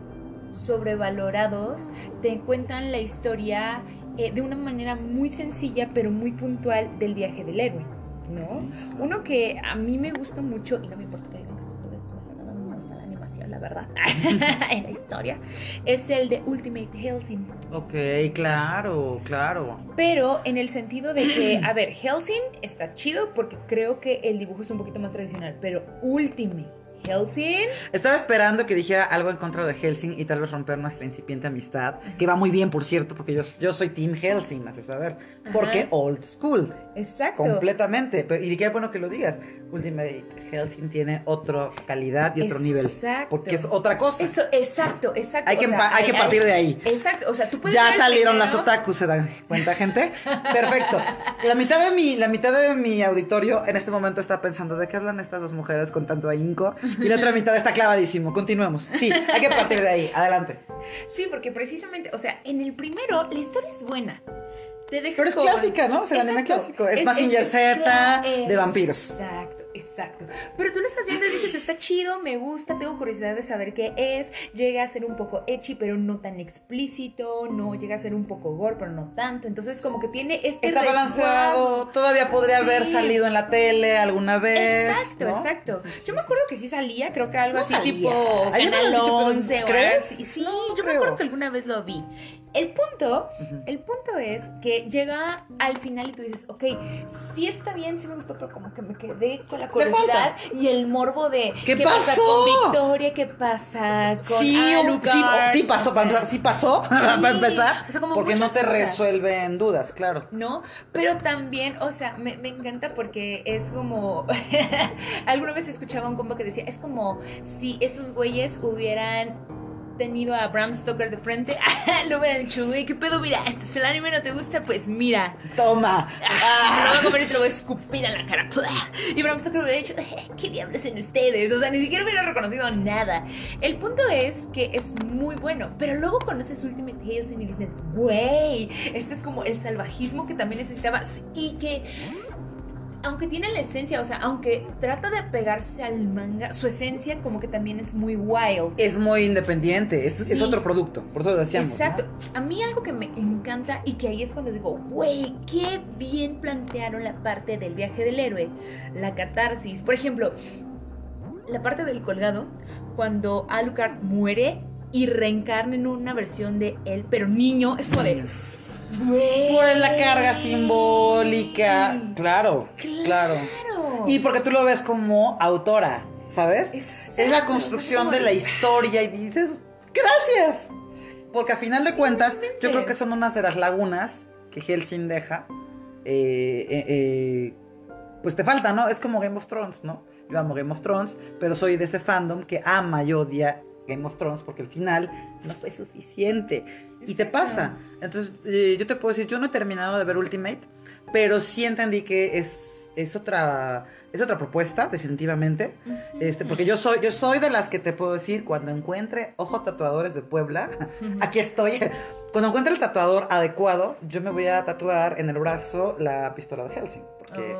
sobrevalorados, te cuentan la historia eh, de una manera muy sencilla pero muy puntual del viaje del héroe, ¿no? Uno que a mí me gusta mucho, y no me importa la verdad, [laughs] en la historia, es el de Ultimate Hellsing. Ok, claro, claro. Pero en el sentido de que, a ver, Helsing está chido porque creo que el dibujo es un poquito más tradicional, pero Ultimate Helsing, Estaba esperando que dijera algo en contra de Helsing y tal vez romper nuestra incipiente amistad, que va muy bien, por cierto, porque yo, yo soy Team Helsing, hace saber. Porque Ajá. old school, exacto. completamente. Pero, y qué bueno que lo digas. Ultimate Helsing tiene otra calidad y otro nivel. Exacto. Porque es otra cosa. Eso, exacto, exacto. hay que, o sea, empa- hay que partir de ahí. Exacto, o sea, tú puedes Ya salieron las otakus, ¿se dan cuenta, gente? Perfecto. La mitad de mi, la mitad de mi auditorio en este momento está pensando de qué hablan estas dos mujeres con tanto ahínco. Y la otra mitad está clavadísimo. Continuemos. Sí, hay que partir de ahí. Adelante. Sí, porque precisamente, o sea, en el primero la historia es buena. Te deja Pero es con- clásica, ¿no? O sea, el anime clásico. Es Mazinger Z cla- de vampiros. Exacto, exacto. Pero tú lo estás viendo y dices, está chido, me gusta, tengo curiosidad de saber qué es. Llega a ser un poco ecchi, pero no tan explícito. No llega a ser un poco gore, pero no tanto. Entonces, como que tiene este Está resguardo. balanceado. Todavía podría haber salido en la tele alguna vez. Exacto, ¿no? exacto. Yo me acuerdo que sí salía, creo que algo No así salía. tipo Canal he dicho, pero 11 o ¿crees? Sí, No, yo me acuerdo que alguna vez lo vi. El punto, el punto es que llega al final y tú dices, ok, sí está bien, sí me gustó, pero como que me quedé con la curiosidad y el morbo de ¿Qué pasa pasó? con Victoria, qué pasa con Sí, Alucard? sí, sí pasó, O para sea, empezar, sí pasó, [laughs] Sí, para empezar, o sea, como porque no te cosas. resuelven dudas, claro. ¿no? Pero también, o sea, me, me encanta porque es como. [laughs] Alguna vez escuchaba un compa que decía: es como si esos güeyes hubieran tenido a Bram Stoker de frente, [laughs] lo hubieran dicho, güey, ¿qué pedo? Mira, esto es el anime, no te gusta, pues mira, Toma. me lo voy a comer y te lo voy a escupir en la cara. Y Bram Stoker hubiera dicho, "Eh, ¿qué diablos en ustedes? O sea, ni siquiera hubiera reconocido nada. El punto es que es muy bueno, pero luego conoces Ultimate Hellsing y dices, güey, este es como el salvajismo que también necesitabas y que aunque tiene la esencia, o sea, aunque trata de apegarse al manga, su esencia como que también es muy wild. Es muy independiente, es, otro producto, por eso lo decíamos. ¿no? Exacto. A mí algo que me encanta y que ahí es cuando digo, güey, qué bien plantearon la parte del viaje del héroe, la catarsis. Por ejemplo, la parte del colgado, cuando Alucard muere y reencarna en una versión de él, pero niño, es de... güey. Por la carga simbólica, claro, claro. Claro. Y porque tú lo ves como autora, ¿sabes? Exacto, es la construcción de la historia y dices, gracias. Porque a final de cuentas, yo creo que son unas de las lagunas que Helsing deja. eh, eh, eh, pues te falta, ¿no? Es como Game of Thrones, ¿no? Yo amo Game of Thrones, pero soy de ese fandom que ama y odia Game of Thrones porque el final no fue suficiente. Y te pasa. Entonces, eh, yo te puedo decir, yo no he terminado de ver Ultimate, pero sí entendí que es, es otra... Es otra propuesta, definitivamente. Este, porque yo soy, yo soy de las que te puedo decir, cuando encuentre ojo tatuadores de Puebla, aquí estoy. Cuando encuentre el tatuador adecuado, yo me voy a tatuar en el brazo la pistola de Helsing. Porque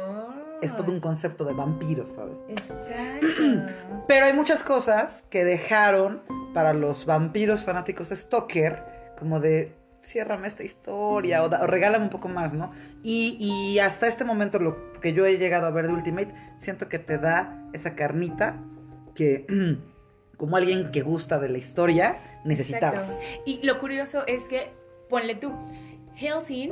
es todo un concepto de vampiros, ¿sabes? Exacto. [clears throat] Pero hay muchas cosas que dejaron para los vampiros fanáticos de Stoker, como de ciérrame esta historia o, da- o regálame un poco más, ¿no? Y, y hasta este momento lo que yo he llegado a ver de Ultimate, siento que te da esa carnita que, [clears throat] como alguien que gusta de la historia, necesitabas. Exacto. Y lo curioso es que, ponle tú, Helsing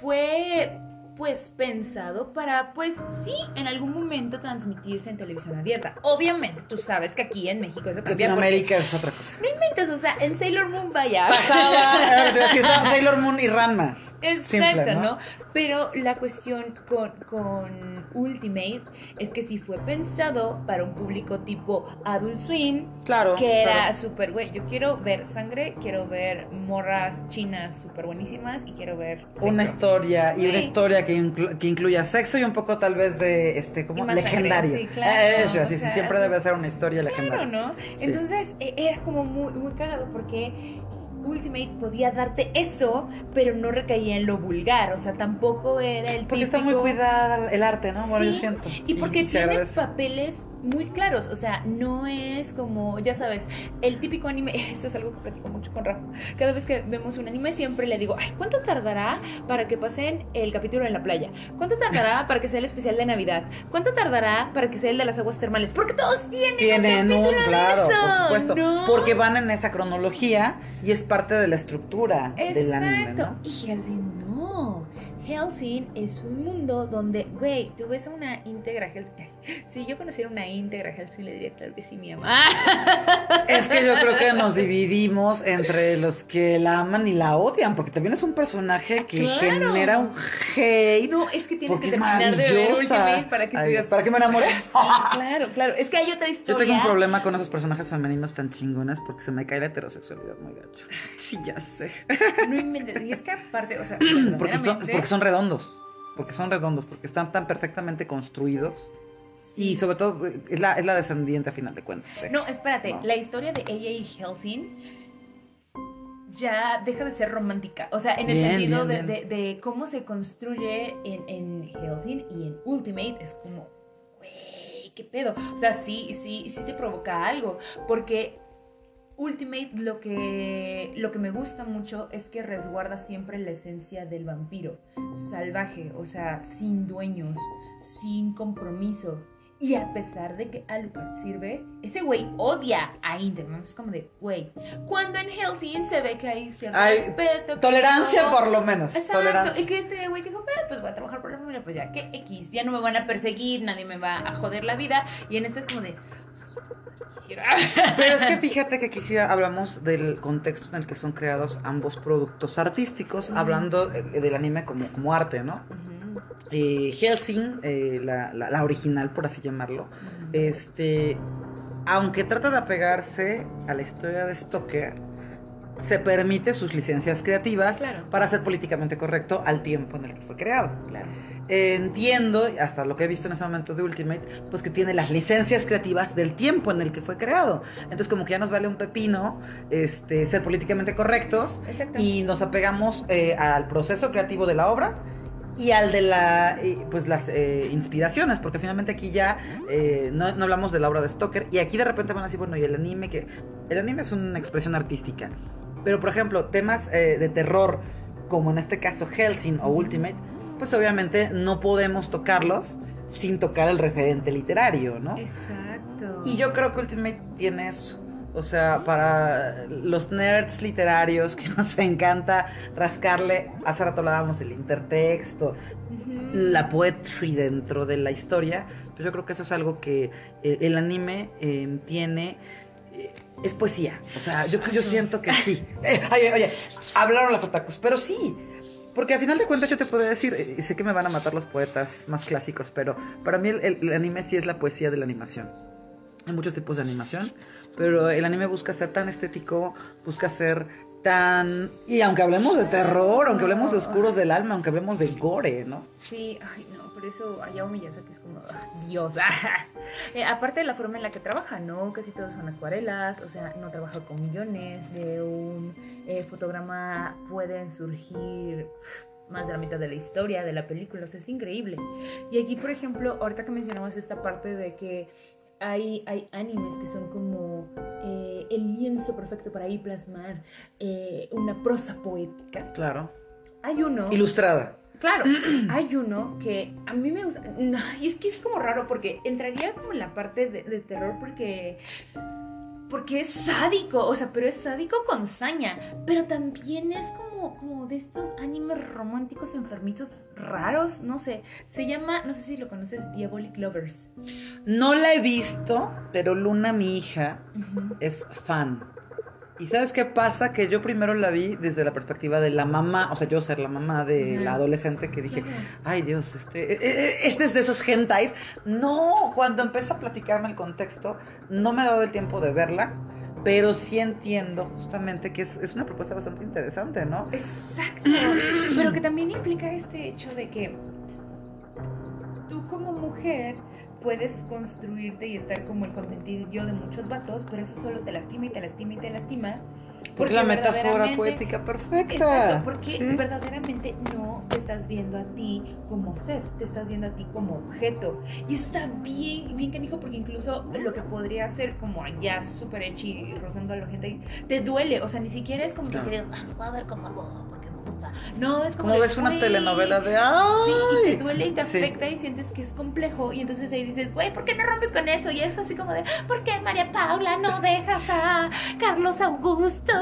fue pues pensado para pues sí en algún momento transmitirse en televisión abierta. Obviamente, tú sabes que aquí en México porque Latinoamérica es otra cosa. no inventes, o sea, en Sailor Moon vaya. Pasaba, [laughs] Sailor Moon y Ranma. Exacto, Simple, ¿no? ¿no? Pero la cuestión con, con Ultimate es que sí fue pensado para un público tipo Adult Swim, Claro. que era claro. súper, güey, yo quiero ver sangre, quiero ver morras chinas súper buenísimas y quiero ver... Una historia y una Sí. historia que, inclu- que incluya sexo y un poco tal vez de este como sangre, legendario. sí, claro. Eh, Eso, O sí, sea, siempre debe ser una historia Claro, legendaria. ¿no? Sí. Entonces e- era como muy, muy cagado porque Ultimate podía darte eso, pero no recaía en lo vulgar, o sea, tampoco era el Porque típico... está muy cuidada el arte, ¿no? Bueno, yo Sí, siento. Y porque tiene agradece. papeles muy claros, o sea, no es como, ya sabes, el típico anime, [laughs] eso es algo que platico mucho con Rafa. Cada vez que vemos un anime siempre le digo, ay, ¿cuánto tardará para que pasen el capítulo en la playa? ¿Cuánto tardará para que sea el especial de Navidad? ¿Cuánto tardará para que sea el de las aguas termales? Porque todos tienen, Tienen un un, capítulo de claro, eso, por supuesto. ¿no? Porque van en esa cronología y es parte de la estructura del anime, Exacto. ¿no? Y Helsing no. Helsing es un mundo donde, güey, tú ves a una íntegra Helsing. Si yo conociera una íntegra Helsing, le diría, claro que sí, mi mamá. [laughs] Es que yo creo que nos dividimos entre los que la aman y la odian, porque también es un personaje que Claro. genera un hate. No, es que tienes que terminar de ver maravillosa. Ultimate para que digas. ¿para que me enamore? Sí, claro, claro. Es que hay otra Yo historia. tengo un problema con esos personajes femeninos tan chingones porque se me cae la heterosexualidad muy gacho. Sí, ya sé. No inventes. Y es que aparte, o sea, [clears throat] Porque son, porque son redondos. Porque son redondos, porque están tan perfectamente construidos. Y sobre todo, eh, es la, es la descendiente a final de cuentas. de- No, espérate. No. La historia de ella y Helsing ya deja de ser romántica. O sea, en el Bien, sentido bien, de, bien. de- de cómo se construye en, en Helsing y en Ultimate es como, güey, qué pedo. O sea, sí, sí, sí te provoca algo. Porque Ultimate lo que, lo que me gusta mucho es que resguarda siempre la esencia del vampiro. Salvaje, o sea, sin dueños, sin compromiso. Y a pesar de que Alucard sirve, ese güey odia a Inter. ¿no? Es como de, güey. Cuando en Helsing se ve que hay cierto Hay respeto. Tolerancia por lo menos. Exacto, Tolerancia. y que este güey dijo, "Bueno, pues voy a trabajar por la familia, pues ya, que X, ya no me van a perseguir, nadie me va a joder la vida. Y en este es como de, "Ah, quisiera. [laughs] Pero es que fíjate que aquí sí hablamos del contexto en el que son creados ambos productos artísticos, hablando del anime como, como arte, ¿no? Eh, Helsing, eh, la, la- la original, por así llamarlo, este, aunque trata de apegarse a la historia de Stoker, se permite sus licencias creativas Claro. para ser políticamente correcto al tiempo en el que fue creado. Claro. Eh, entiendo, hasta lo que he visto en ese momento de Ultimate, pues que tiene las licencias creativas del tiempo en el que fue creado. Entonces como que ya nos vale un pepino este, ser políticamente correctos y nos apegamos eh, al proceso creativo de la obra y al de la eh, pues las eh, inspiraciones porque finalmente aquí ya eh, no, no hablamos de la obra de Stoker y aquí de repente van a decir bueno y el anime que el anime es una expresión artística pero por ejemplo temas eh, de terror como en este caso Helsing o Ultimate pues obviamente no podemos tocarlos sin tocar el referente literario no Exacto. y yo creo que Ultimate tiene eso. O sea, para los nerds literarios que [laughs] nos encanta rascarle, hace rato hablábamos del intertexto, la poetry dentro de la historia, pues yo creo que eso es algo que eh, el anime eh, tiene. eh, es poesía. O sea, yo, yo siento que sí. [laughs] Eh, oye, oye, hablaron los otakus, pero sí. Porque a final de cuentas yo te podría decir, eh, sé que me van a matar los poetas más clásicos, pero para mí el- el anime sí es la poesía de la animación. Hay muchos tipos de animación, pero el anime busca ser tan estético, busca ser tan... Y aunque hablemos de terror, aunque hablemos de oscuros del alma, aunque hablemos de gore, ¿no? Sí, ay no, por eso Hayao Miyazaki es como ah, Dios. [laughs] Eh, aparte de la forma en la que trabaja, ¿no? Casi todos son acuarelas, o sea, no trabaja con millones. De un eh, fotograma pueden surgir más de la mitad de la historia de la película, o sea, es increíble. Y aquí, por ejemplo, ahorita que mencionabas esta parte de que hay, hay animes que son como eh, el lienzo perfecto para ahí plasmar eh, una prosa poética. Claro. Hay uno... Ilustrada. Claro, [clears throat] hay uno que a mí me gusta. no, y es que es como raro porque entraría como en la parte de, de terror porque. Porque es sádico, o sea, pero es sádico con saña. Pero también es como, como de estos animes románticos enfermizos raros, no sé. Se llama, no sé si lo conoces, Diabolic Lovers. No la he visto, pero Luna, mi hija, es fan. ¿Y sabes qué pasa? Que yo primero la vi desde la perspectiva de la mamá, o sea, yo ser la mamá de la adolescente que dije, ay Dios, este, eh, eh, este es de esos hentais. No, cuando empieza a platicarme el contexto, no me ha dado el tiempo de verla, pero sí entiendo justamente que es, es una propuesta bastante interesante, ¿no? Exacto. Pero que también implica este hecho de que tú como mujer puedes construirte y estar como el contentillo de muchos vatos, pero eso solo te lastima y te lastima y te lastima. Porque la metáfora poética perfecta. Exacto, porque Sí. verdaderamente no te estás viendo a ti como ser, te estás viendo a ti como objeto. Y eso está bien, bien canijo, porque incluso lo que podría ser como allá súper hechi rozando a la gente, te duele. O sea, ni siquiera es como que te digas, ah, me voy a ver como algo No, es como. Como ves una telenovela de ¡ay! Sí, y te duele y te Sí. afecta y sientes que es complejo. Y entonces ahí dices, güey, ¿por qué no rompes con eso? Y es así como de, ¿por qué María Paula no [laughs] dejas a Carlos Augusto?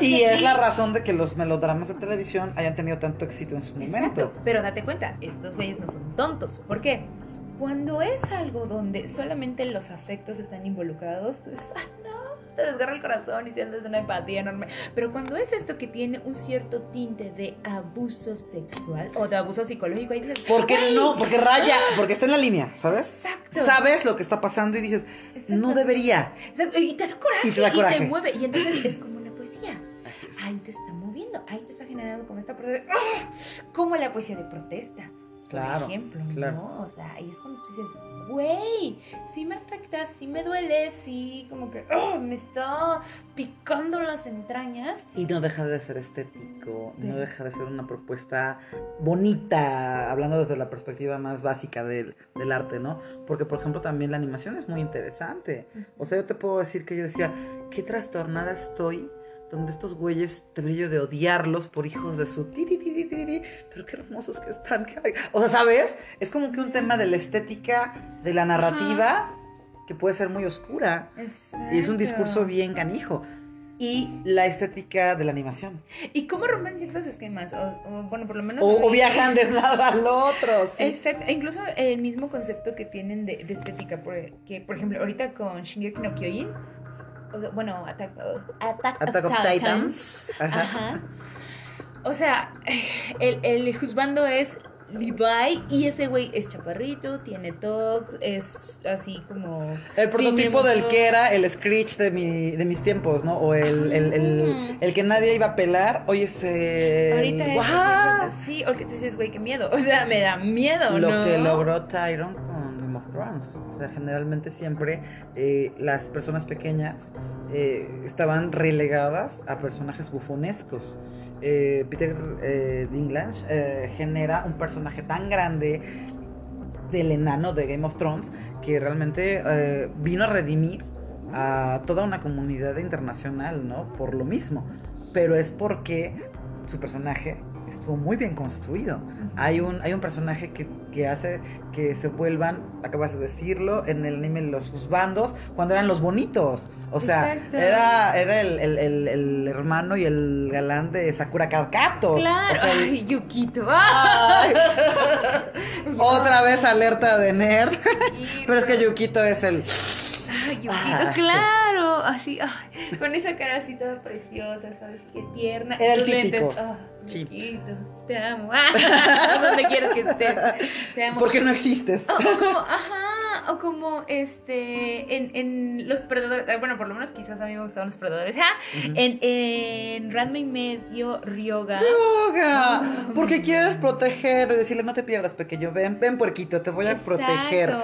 Y es aquí- la razón de que los melodramas de televisión hayan tenido tanto éxito en su momento. Exacto, pero date cuenta, estos güeyes no son tontos. ¿Por qué? Cuando es algo donde solamente los afectos están involucrados, tú dices, ah, no, te desgarra el corazón y sientes una empatía enorme. Pero cuando es esto que tiene un cierto tinte de abuso sexual o de abuso psicológico, ahí dices, Porque "Güey". no, porque raya, porque está en la línea, ¿sabes? Exacto. Sabes lo que está pasando y dices, Exacto. no debería. Exacto, Y te da coraje. Y te da coraje. mueve. Y entonces es como la poesía. Así es. Ahí te está moviendo, ahí te está generando como esta protesta. ¡Ah! Como la poesía de protesta. Claro, por ejemplo, claro. ¿no? O sea, ahí es cuando tú dices, güey, sí me afecta, sí me duele, sí como que ¡ah! me está picando las entrañas. Y no deja de ser estético, no deja de ser una propuesta bonita, hablando desde la perspectiva más básica del, del arte, ¿no? Porque, por ejemplo, también la animación es muy interesante. O sea, yo te puedo decir que yo decía, qué trastornada estoy, donde estos güeyes te brillo de odiarlos por hijos de su pero qué hermosos que están. O sea, ¿sabes? Es como que un tema de la estética, de la narrativa, que puede ser muy oscura. Y es un discurso bien canijo. Y la estética de la animación. ¿Y cómo rompen ciertos esquemas? O, o, bueno, por lo menos... O, o viajan de un lado al otro. sí. Exacto, e incluso el mismo concepto que tienen de, de estética, por, que por ejemplo ahorita con Shingeki no Kyojin, o sea, bueno, Attack, Attack, Attack of Titans, Titans. Ajá. Ajá. O sea, [laughs] el, el juzgando es Levi y ese güey es chaparrito, tiene TOC, es así como... El prototipo del que era el Screech de, mi, de mis tiempos, ¿no? O el, el, el, el que nadie iba a pelar. Oye, ese. Ahorita es sí, o que tú dices, güey, qué miedo. [laughs] O sea, me da miedo, Lo ¿no? que logró Tyron O sea, generalmente siempre eh, las personas pequeñas eh, estaban relegadas a personajes bufonescos. Eh, Peter Dinklage genera un personaje tan grande del enano de Game of Thrones que realmente vino a redimir a toda una comunidad internacional, ¿no? Por lo mismo. Pero es porque su personaje estuvo muy bien construido. Hay un, hay un personaje que, que hace que se vuelvan, acabas de decirlo, en el anime los bandos, cuando eran los bonitos. O sea, Exacto. era, era el, el- el- el hermano y el galán de Sakura Carcato. Claro, O sea, ay, Yukito. Ay, [laughs] otra vez alerta de nerd. Pero es que Yukito es el. Ay, Yukito, Ah, sí. Así, ay, con esa cara así toda preciosa, ¿sabes? Qué tierna. Era el Tus lentes. Ah, Sí. Yukito, te amo. Ah, [laughs] [laughs] donde quieras que estés. Te amo. Porque no existes. O, o como, ajá, o como este, en, en Los Perdedores, bueno, por lo menos quizás a mí me gustaban Los Perdedores, ¿ja? en, en Ranma y medio, Ryoga. Yoga, [laughs] porque quieres proteger decirle no te pierdas pequeño, ven, ven puerquito, te voy a Exacto. proteger.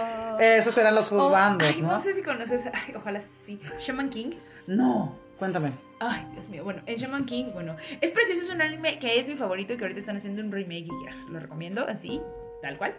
Esos eran los O- juzgandos, ay, ¿no? no sé si conoces, ay, ojalá sí, Shaman King. No. Cuéntame. Ay, Dios mío. Bueno, el Shaman King, bueno, es precioso, es un anime que es mi favorito y que ahorita están haciendo un remake y ya, lo recomiendo así, tal cual.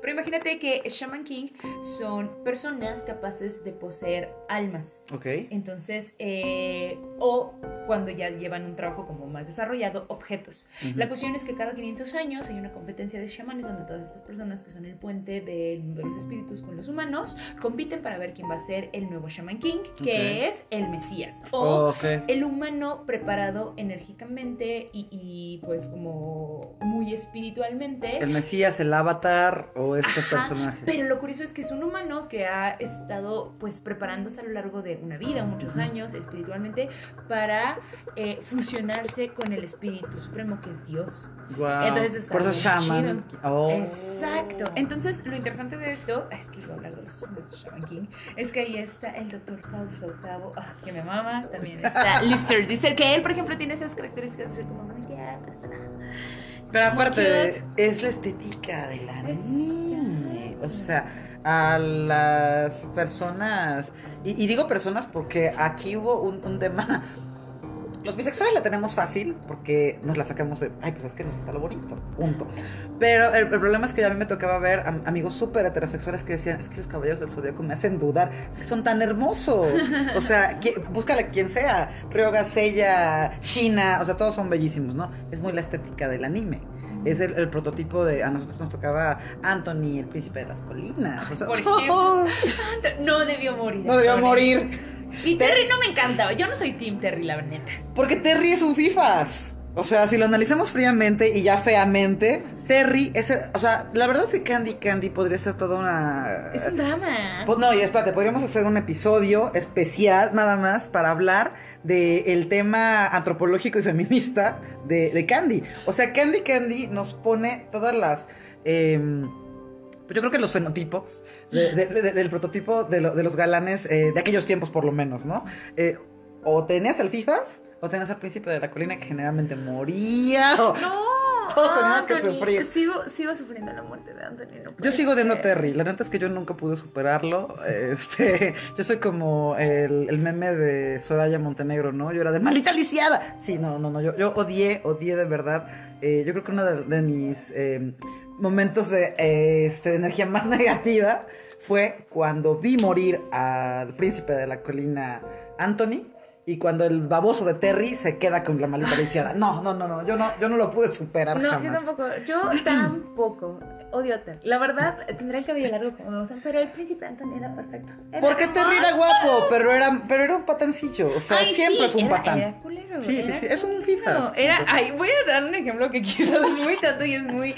Pero imagínate que Shaman King son personas capaces de poseer almas. Ok. Entonces, eh, o cuando ya llevan un trabajo como más desarrollado, objetos. La cuestión es que cada 500 años hay una competencia de chamanes donde todas estas personas que son el puente del mundo de los espíritus con los humanos compiten para ver quién va a ser el nuevo Shaman King, que es el Mesías. O el humano preparado enérgicamente y, y, pues como muy espiritualmente. ¿El Mesías, el Avatar o este Ajá, personaje? Pero lo curioso es que es un humano que ha estado pues preparándose a lo largo de una vida, muchos años, espiritualmente, para eh, fusionarse con el espíritu supremo que es Dios. Guau. Entonces está Por eso Shaman. Oh. Exacto. Entonces, lo interesante de esto, es que iba a hablar de los hombres de Shaman King, es que ahí está el. House de octavo, ah, que me mama. También está Lizard. Dice que él, por ejemplo, tiene esas características de ser como ah. Pero aparte, es la estética del anime. O sea, a las personas. Y, y digo personas porque aquí hubo un, un tema. Los bisexuales la tenemos fácil porque nos la sacamos de. Ay, pues es que nos gusta lo bonito. Punto. Pero el, el problema es que a mí me tocaba ver am- amigos súper heterosexuales que decían: Es que los caballeros del zodiaco me hacen dudar. Es que son tan hermosos. O sea, [laughs] que- búscale a quien sea. Ryoga, Seiya, China. O sea, todos son bellísimos, ¿no? Es muy la estética del anime. Es el, el prototipo de. A nosotros nos tocaba Anthony, el príncipe de las colinas. O sea, Por [laughs] ejemplo. [laughs] No debió morir. no debió morir. Y Terry no me encantaba. Yo no soy Team Terry, la neta. Porque Terry es un FIFAs. O sea, si lo analizamos fríamente y ya feamente, Terry es. el- o sea, la verdad es que Candy Candy podría ser toda una. Es un drama. Pues no, y espérate, podríamos hacer un episodio especial nada más para hablar del tema antropológico y feminista de, de Candy. O sea, Candy Candy nos pone todas las... em, pues yo creo que los fenotipos de- de- de- del prototipo de, lo- de los galanes eh, de aquellos tiempos por lo menos, ¿no? Eh, o tenías al FIFAs o tenías al príncipe de la colina que generalmente moría. o- No. Todos tenemos que Anthony, sufrir. Sigo, sigo sufriendo la muerte de Anthony. no Yo sigo de no. Terry. La neta es que yo nunca pude superarlo. Este, [laughs] yo soy como el, el meme de Soraya Montenegro, ¿no? Yo era de maldita lisiada. Sí, no, no, no. Yo, yo odié, odié de verdad. Eh, yo creo que uno de, de mis eh, momentos de, eh, este, de energía más [laughs] negativa fue cuando vi morir al príncipe de la colina Anthony. Y cuando el baboso de Terry se queda con la maldita lisiada. No, no, no, no. Yo no, yo no lo pude superar No, yo tampoco. Yo [clears throat] tampoco. Odio a Terry. La verdad, tendrá el cabello largo como me gustan, pero el príncipe Anthony era perfecto. Era Porque Terry era guapo, pero era, pero era un patancillo. O sea, Ay, siempre sí, fue un era- patán. Era culero. Sí, sí, sí, es un culero. fifas. Era, ay, voy a dar un ejemplo que [laughs] quizás es muy tonto y es muy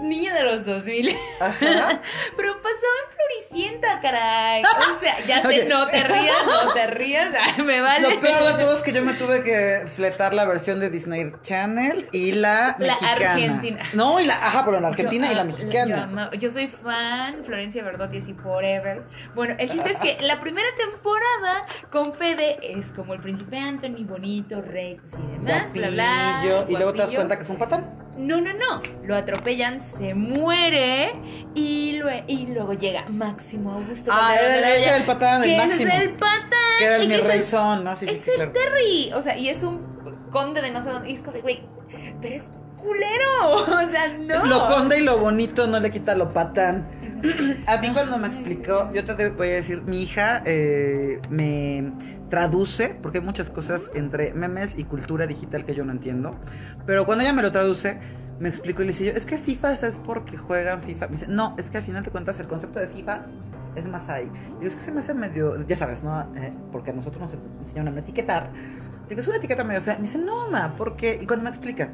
niña de los 2000. Ajá. [laughs] Pero pasaba en Floricienta, caray. O [laughs] sea, ya sé, Oye. no te rías, no te rías. [laughs] ay, me vale. Lo peor de todo es que yo me tuve que fletar la versión de Disney Channel y la, La mexicana. argentina. No, y la, ajá, pero la argentina Yo, y la ah, mexicana. Yo, ama- yo soy fan, Florencia Verdotti y Forever. Bueno, el chiste es que la primera temporada con Fede es como el príncipe Anthony, bonito, recto y demás, bla, bla. Y luego te das cuenta que es un patán. No, no, no. Lo atropellan, se muere y, lue- y luego llega Máximo Augusto. Ah, era- ese era el patán, que es el patán. Que era el mi el- reyzón, ¿no? Sí, es sí, el claro. Terry. O sea, y es un conde de no sé dónde. Y es como de, güey, pero es culero. [laughs] O sea, no. Lo conde y lo bonito no le quita lo patán. [clears throat] A mí cuando me explicó, yo te voy a decir, mi hija eh, me traduce, porque hay muchas cosas entre memes y cultura digital que yo no entiendo, pero cuando ella me lo traduce, me explico y le dice yo, es que FIFA es porque juegan FIFA. Me dice, no, es que al final de cuentas el concepto de FIFA es más ahí. Digo, es que se me hace medio, ya sabes, ¿no? Eh, porque a nosotros nos enseñaron a etiquetar. Digo, es una etiqueta medio fea. Me dice, no, ma, porque, y cuando me explica,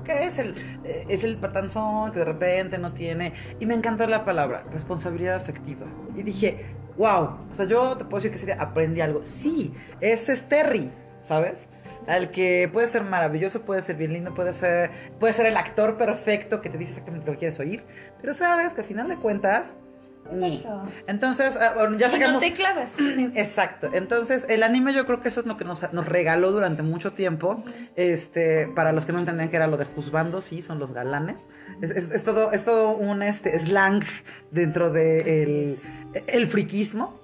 porque es el, eh, es el patanzón que de repente no tiene. Y me encantó la palabra, responsabilidad afectiva. Y dije, wow, o sea, yo te puedo decir que ese día aprendí algo. Sí, ese es Terry, ¿sabes? Al que puede ser maravilloso, puede ser bien lindo, puede ser, puede ser el actor perfecto que te dice exactamente lo que quieres oír. Pero sabes que al final de cuentas, Entonces, ah, bueno, ya Y no sacamos. te clavas. [clears throat] Exacto. Entonces, el anime yo creo que eso es lo que nos, nos regaló durante mucho tiempo. Este, para los que no entendían que era lo de juzgando, sí, son los galanes. Es, es- es todo, es todo un este, slang dentro de el, Así el friquismo.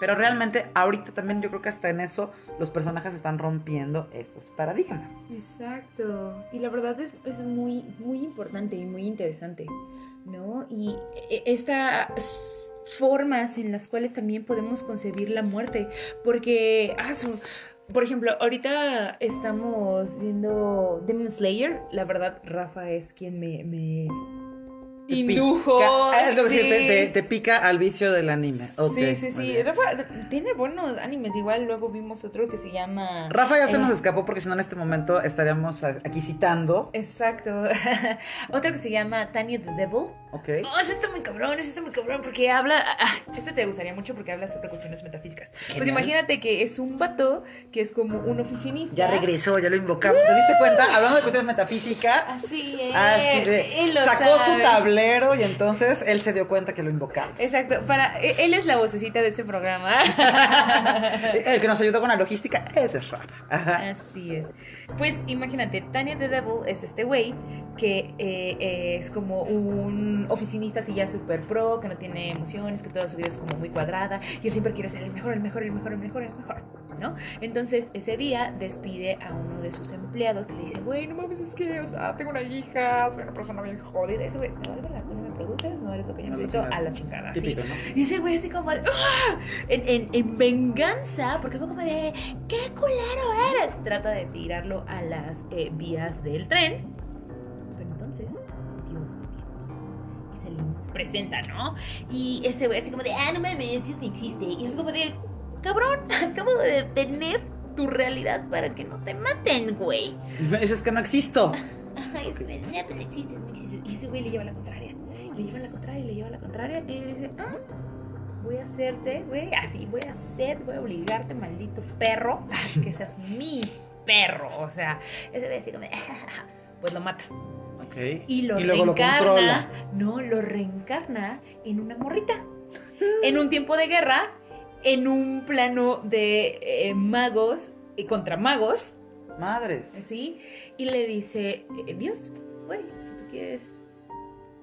Pero realmente ahorita también yo creo que hasta en eso los personajes están rompiendo esos paradigmas. Exacto. Y la verdad es, es muy, muy importante y muy interesante, ¿no? Y e- estas formas en las cuales también podemos concebir la muerte, porque, ah, por ejemplo, ahorita estamos viendo Demon Slayer, la verdad, Rafa es quien me... indujo. que sí. te, te- te pica al vicio del anime. Sí, sí, sí. Rafa tiene buenos animes. Igual luego vimos otro que se llama. Rafa ya se Eh, nos escapó porque si no en este momento estaríamos aquí citando. Exacto. [laughs] otro que se llama Tanya the Devil. Ok. Oh, ese está muy cabrón, ese está muy cabrón porque habla. Ah, este te gustaría mucho porque habla sobre cuestiones metafísicas. Pues imagínate que es un vato que es como un oficinista. Ya regresó, ya lo invocamos. ¿Te diste cuenta? Hablando de cuestiones metafísicas. Así es. Así de. Él lo Sacó su sabe. Y entonces él se dio cuenta que lo invocamos. Exacto. Para, e- él es la vocecita de este programa. [laughs] El que nos ayudó con la logística ese es Rafa. Así es. Pues imagínate, Tanya the Devil es este güey que eh, es como un oficinista así ya súper pro, que no tiene emociones, que toda su vida es como muy cuadrada y él siempre quiere ser el mejor, el mejor, el mejor, el mejor, el mejor, ¿no? Entonces ese día despide a uno de sus empleados que le dice, güey, no mames, es que, o sea, tengo una hija, soy una persona bien jodida. Y ese güey, no produces, no eres lo que yo necesito, chingada. a la chingada, sí. ¿no? Y ese güey así como ¡ah! en, en- en venganza, porque fue como de, ¡qué culero eres! Trata de tirarlo a las eh, vías del tren. Pero entonces, Dios todo. Y se le presenta, ¿no? Y ese güey así como de, ah, no mames, Dios ni existe. Y es como de, cabrón, [laughs] acabo de detener tu realidad para que no te maten, güey. Es que no existo. Ajá, y es que ya pues no existes, no existes. Y ese güey le lleva la contraria. Le lleva la contraria, le lleva la contraria. Y le dice, ah, voy a hacerte, güey, así, voy a hacer, voy a obligarte, maldito perro, a que seas [laughs] mi perro. O sea, ese de, [laughs] pues lo mata. Y lo luego lo reencarna. controla. no, lo reencarna en una morrita. En un tiempo de guerra, en un plano de eh, magos y contra magos. Madres. ¿sí? Y le dice, eh, Dios, güey, si tú quieres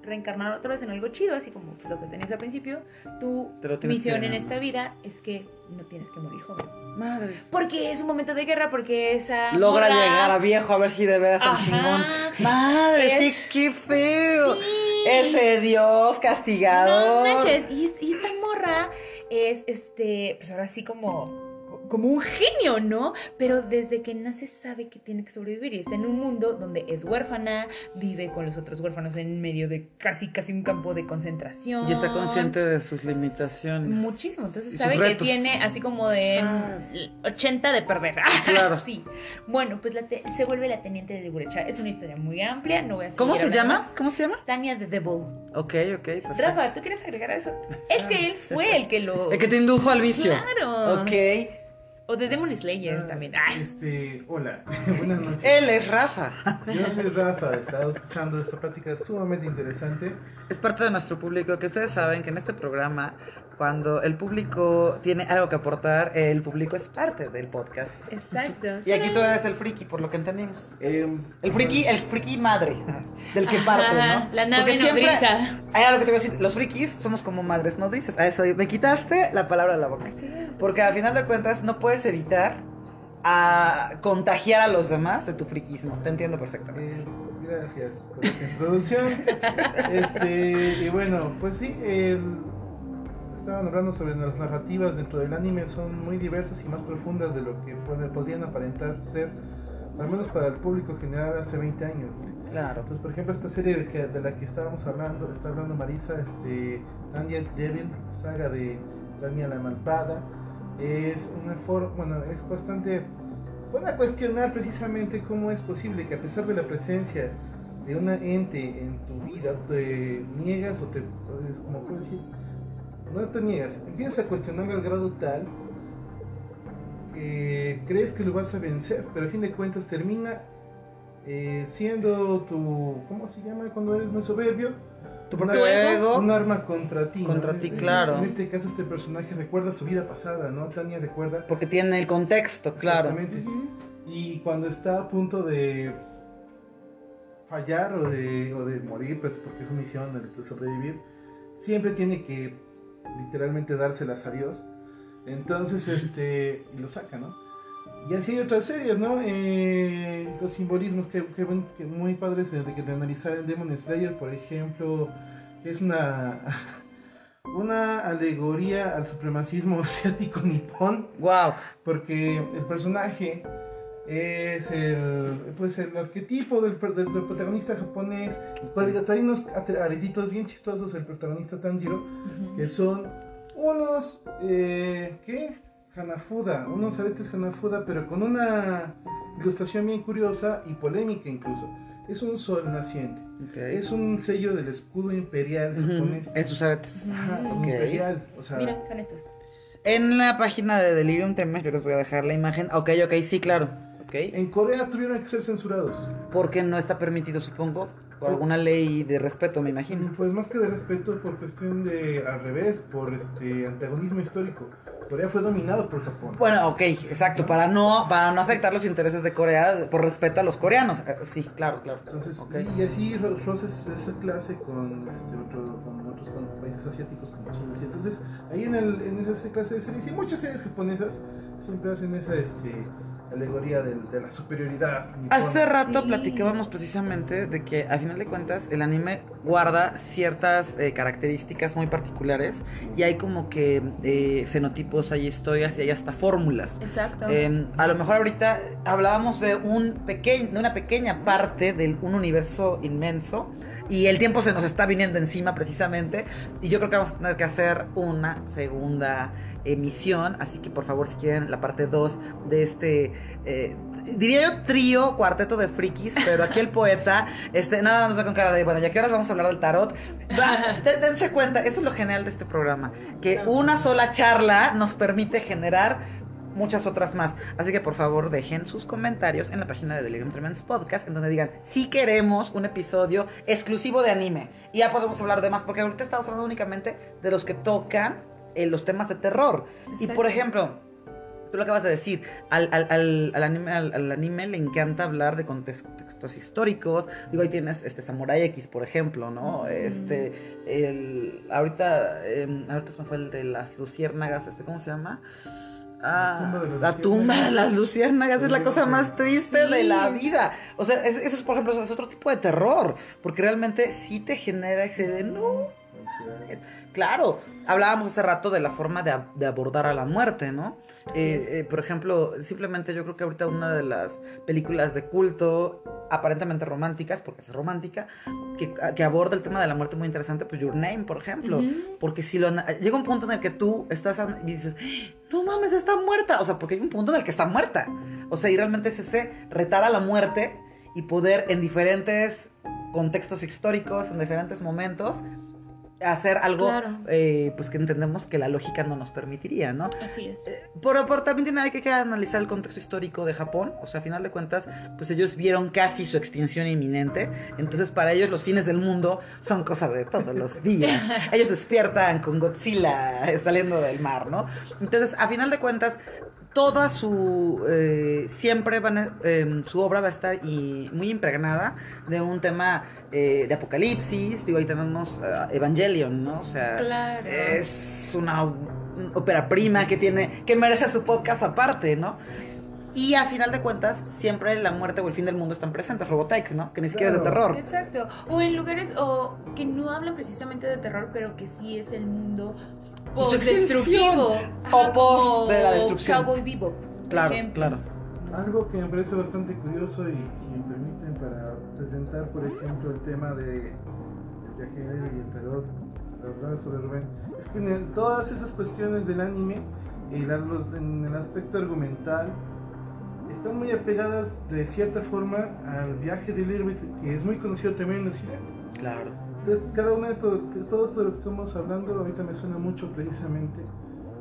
reencarnar otra vez en algo chido, así como lo que tenías al principio, tu misión en esta vida es que no tienes que morir joven. Madres. Porque es un momento de guerra, porque esa... Logra morra- llegar a viejo a ver si de veras tan chingón. Madres, Es- qué, qué feo. Sí. Ese Dios No castigador. manches, y, y esta morra es, este, pues ahora sí como, como un genio, ¿no? Pero desde que nace sabe que tiene que sobrevivir y está en un mundo donde es huérfana, vive con los otros huérfanos en medio de casi, casi un campo de concentración. Y está consciente de sus limitaciones. Muchísimo, entonces sabe que tiene así como de Sas. 80 de perder. [laughs] Claro. sí. Bueno, pues la se vuelve la teniente de Gurecha. Es una historia muy amplia, no voy a ¿Cómo se llama? más. ¿Cómo se llama? Tania the Devil. Ok, ok, perfecto. Rafa, ¿tú quieres agregar a eso? Es que él fue el que lo. [laughs] El que te indujo al vicio. Claro. Ok. O de Demon Slayer Ah, también. Ay. Este, hola, [laughs] buenas noches. Él es Rafa. Yo soy Rafa, he estado escuchando esta plática sumamente interesante. Es parte de nuestro público, que ustedes saben que en este programa, cuando el público tiene algo que aportar, el público es parte del podcast. Exacto. Y aquí tú eres el friki, por lo que entendimos. Em, El friki, el friki madre, del que Ajá, parte, ¿no? la nave Porque siempre- nodriza. Hay algo que te voy a decir, los frikis somos como madres nodrizas. A eso me quitaste la palabra de la boca. Sí. Porque a final de cuentas no puedes evitar a contagiar a los demás de tu friquismo. Te entiendo eh, perfectamente. gracias por esa introducción. [laughs] Este, y bueno, pues sí, el- estaban hablando sobre las narrativas dentro del anime, son muy diversas y más profundas de lo que puede- podrían aparentar ser, al menos para el público general hace 20 años. ¿no? Claro. Entonces, por ejemplo, esta serie de, que- de la que estábamos hablando, está hablando Marisa, este, Tanya Devil, saga de Tanya la Malvada, es una forma, bueno, es bastante, van a cuestionar precisamente cómo es posible que a pesar de la presencia de una ente en tu vida, te niegas o te, como puedo decir, no te niegas, empiezas a cuestionarlo al grado tal que crees que lo vas a vencer, pero a fin de cuentas termina eh, siendo tu, ¿cómo se llama cuando eres muy soberbio? Tu propio ego. Un arma contra ti. ¿no? Contra ti, En- claro. En este caso, este personaje recuerda su vida pasada, ¿no? Tania recuerda. Porque tiene el contexto, claro. Exactamente. Y cuando está a punto de fallar o de, o de morir, pues porque es su misión el de sobrevivir, siempre tiene que literalmente dárselas a Dios. Entonces, este, y lo saca, ¿no? Y así hay otras series, ¿no? Eh, los simbolismos que, que, que muy padres de, de analizar el Demon Slayer, por ejemplo, que es una, [laughs] una alegoría al supremacismo [laughs] asiático nipón, Wow. porque el personaje es el, pues el arquetipo del, per- del- del protagonista japonés, cual trae unos aretitos bien chistosos el protagonista Tanjiro, que son unos, eh, ¿qué? Hanafuda, unos aretes Hanafuda, pero con una ilustración bien curiosa y polémica incluso. Es un sol naciente. Es un sello del escudo imperial japonés. En sus aretes. Ajá, imperial. O sea, Mira, son estos. En la página de Delirium Tremens, yo les voy a dejar la imagen. Ok, ok, sí, claro. En Corea tuvieron que ser censurados. Porque no está permitido, supongo. Por alguna ley de respeto, me imagino. Pues más que de respeto por cuestión de al revés, por este antagonismo histórico. Corea fue dominado por Japón. Bueno, ok, exacto. Para no, para no afectar los intereses de Corea por respeto a los coreanos. Eh, Sí, claro, claro. Entonces, Ok. y así ro- roces esa clase con, este, otro, con otros con países asiáticos como China. Y entonces, ahí en, el, en esa clase de series, y muchas series japonesas siempre hacen esa este, alegoría del- de, la superioridad. nipona. Hace rato Sí. platicábamos precisamente de que a final de cuentas el anime guarda ciertas eh, características muy particulares y hay como que eh, fenotipos, hay historias y hay hasta fórmulas. Exacto. Eh, a lo mejor ahorita hablábamos de un pequeño, de una pequeña parte de un universo inmenso y el tiempo se nos está viniendo encima precisamente y yo creo que vamos a tener que hacer una segunda emisión, así que por favor si quieren la parte 2 de este eh, diría yo trío, cuarteto de frikis, pero aquí el [laughs] poeta, este, nada más va con cara de, bueno, ya que horas vamos a hablar del tarot. [laughs] Dense cuenta, eso es lo genial de este programa, que una sola charla nos permite generar muchas otras más. Así que por favor dejen sus comentarios en la página de Delirium Tremens Podcast, en donde digan si queremos un episodio exclusivo de anime. Y ya podemos hablar de más, porque ahorita estamos hablando únicamente de los que tocan eh, los temas de terror. Y por ejemplo, tú lo acabas de decir, al, al- al- al anime, al, al anime le encanta hablar de contextos históricos. Digo, ahí tienes este Samurai X, por ejemplo, ¿no? Este, el, ahorita, em, ahorita se me fue el de las luciérnagas, este, ¿cómo se llama? Ah, tumba de las la tumba de las luciérnagas es la cosa más triste Sí. de la vida. O sea, es- eso es, por ejemplo, es otro tipo de terror, porque realmente sí te genera ese de no, Claro, hablábamos hace rato de la forma de, ab- de abordar a la muerte, ¿no? Eh, eh, por ejemplo, simplemente yo creo que ahorita una de las películas de culto, aparentemente románticas, porque es romántica, que, que aborda el tema de la muerte muy interesante, pues Your Name, por ejemplo. Porque si lo llega un punto en el que tú estás y dices, no mames, está muerta. O sea, porque hay un punto en el que está muerta. O sea, y realmente es ese retar a la muerte y poder en diferentes contextos históricos, en diferentes momentos, hacer algo Claro. eh, pues que entendemos que la lógica no nos permitiría, ¿no? Así es. Pero, pero también tiene hay que, que analizar el contexto histórico de Japón. O sea, a final de cuentas, pues ellos vieron casi su extinción inminente. Entonces, para ellos los fines del mundo son cosa de todos los días. [laughs] ellos despiertan con Godzilla eh, saliendo del mar, ¿no? Entonces, a final de cuentas, toda su eh, siempre van a- em, su obra va a estar y muy impregnada de un tema eh, de apocalipsis digo ahí tenemos eh, Evangelion no o sea Claro. es una ópera prima que tiene que merece su podcast aparte no y a final de cuentas siempre la muerte o el fin del mundo están presentes Robotech no que ni siquiera es de terror. Exacto. O en lugares o que no hablan precisamente de terror, pero que sí es el mundo post-destructivo. extinción. O post de la destrucción. Cowboy Vivo. por claro claro Algo que me parece bastante curioso y si me permiten para presentar, por ejemplo, el tema de el viajero y el tarot, sobre Rubén, es que en el- todas esas cuestiones del anime, el, en el aspecto argumental, están muy apegadas de cierta forma al viaje de Lirbit, que es muy conocido también en Occidente. claro Entonces, cada uno de estos, todo esto de lo que estamos hablando ahorita me suena mucho precisamente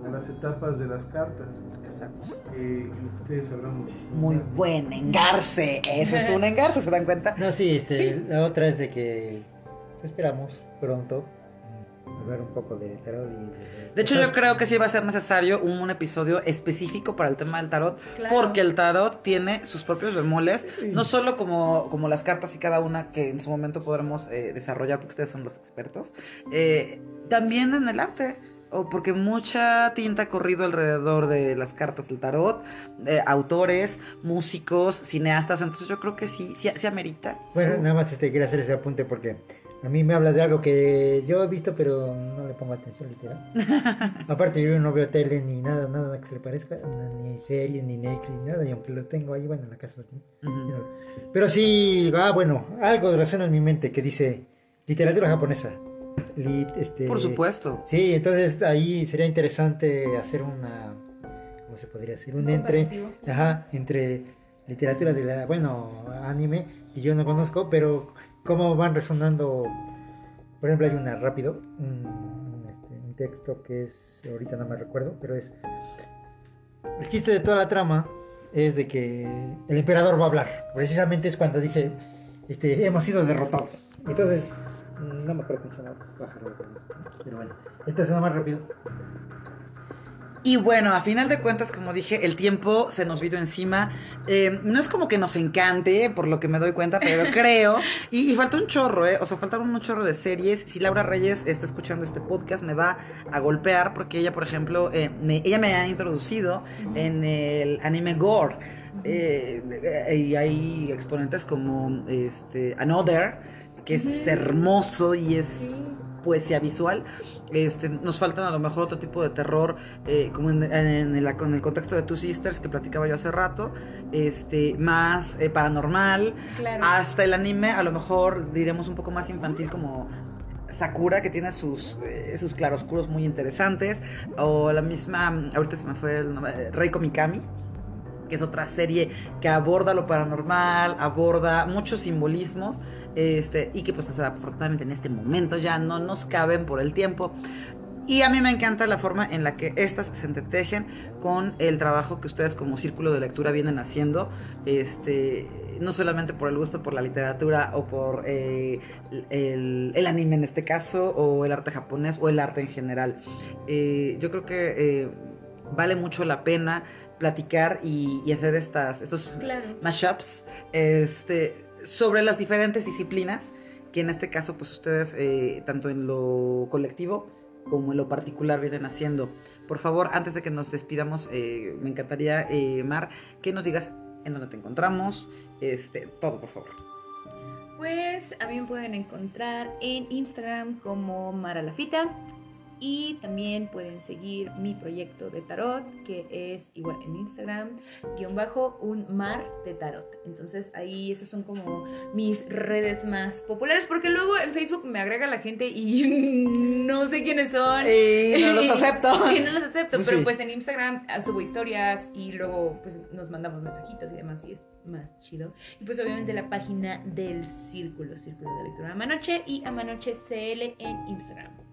a las etapas de las cartas, exacto eh, que ustedes sabrán muchísimo. muy más. buen engarce eso es un engarce se dan cuenta No, sí, este, Sí. la otra es de que esperamos pronto hablar un poco de tarot y de... De hecho, yo creo que sí va a ser necesario un, un episodio específico para el tema del tarot, Claro. porque el tarot tiene sus propios bemoles, no solo como, como las cartas y cada una que en su momento podremos eh, desarrollar, porque ustedes son los expertos, eh, también en el arte. o porque mucha tinta ha corrido alrededor de las cartas del tarot, de autores, músicos, cineastas, entonces yo creo que sí, sí, sí amerita. Bueno, su- nada más este, quiero hacer ese apunte porque a mí me hablas de algo que yo he visto, pero no le pongo atención, literal. [laughs] Aparte, yo no veo tele ni nada, nada que se le parezca, ni series, ni Netflix, ni nada, y aunque lo tengo ahí, bueno, en la casa lo tengo. Pero sí, ah, bueno, algo resuena en mi mente que dice literatura japonesa. Lit- este, Por supuesto. Sí, entonces ahí sería interesante hacer una, ¿cómo se podría decir? Un entre, ajá, entre literatura de la, bueno, anime, que yo no conozco, pero cómo van resonando, por ejemplo, hay una rápido, un, este, un texto que es, ahorita no me recuerdo, pero es, el chiste de toda la trama es de que el emperador va a hablar, precisamente es cuando dice, este, hemos sido derrotados. Entonces, no me acuerdo cómo se llama, pero bueno, entonces nada más rápido. Y bueno, a final de cuentas, como dije, el tiempo se nos vino encima. Eh, no es como que nos encante, por lo que me doy cuenta, pero [laughs] creo. Y, y falta un chorro, ¿eh? O sea, faltaron un chorro de series. Si Laura Reyes está escuchando este podcast, me va a golpear porque ella, por ejemplo, eh, me- ella me ha introducido en el anime Gore. Eh, y hay exponentes como este Another, que es hermoso y es. Poesía visual. Este, nos faltan a lo mejor otro tipo de terror, eh, como en, en el, en el contexto de Two Sisters que platicaba yo hace rato, este, más eh, paranormal, Claro. hasta el anime, a lo mejor diremos un poco más infantil como Sakura, que tiene sus, eh, sus claroscuros muy interesantes, o la misma, ahorita se me fue el nombre, Reiko Mikami, que es otra serie que aborda lo paranormal, aborda muchos simbolismos, este, y que pues desafortunadamente en este momento ya no nos caben por el tiempo. Y a mí me encanta la forma en la que estas se entretejen con el trabajo que ustedes como círculo de lectura vienen haciendo, este, no solamente por el gusto por la literatura o por eh, el, el anime en este caso, o el arte japonés, o el arte en general. Eh, yo creo que eh, vale mucho la pena platicar y, y hacer estas, estos Claro. mashups este, sobre las diferentes disciplinas que en este caso pues ustedes eh, tanto en lo colectivo como en lo particular vienen haciendo. Por favor, antes de que nos despidamos, eh, me encantaría, eh, Mar, que nos digas en dónde te encontramos, este, todo, por favor. Pues a mí me pueden encontrar en Instagram como Mara Lafita y también pueden seguir mi proyecto de tarot que es igual en Instagram guion bajo un mar de tarot. Entonces ahí esas son como mis redes más populares porque luego en Facebook me agrega la gente y [laughs] no sé quiénes son. Y no los [laughs] acepto. Y no los acepto, Pues pero sí. pues en Instagram subo historias y luego pues nos mandamos mensajitos y demás y es más chido. Y pues obviamente la página del Círculo, Círculo de Lectura Amanoche y Amanoche CL en Instagram.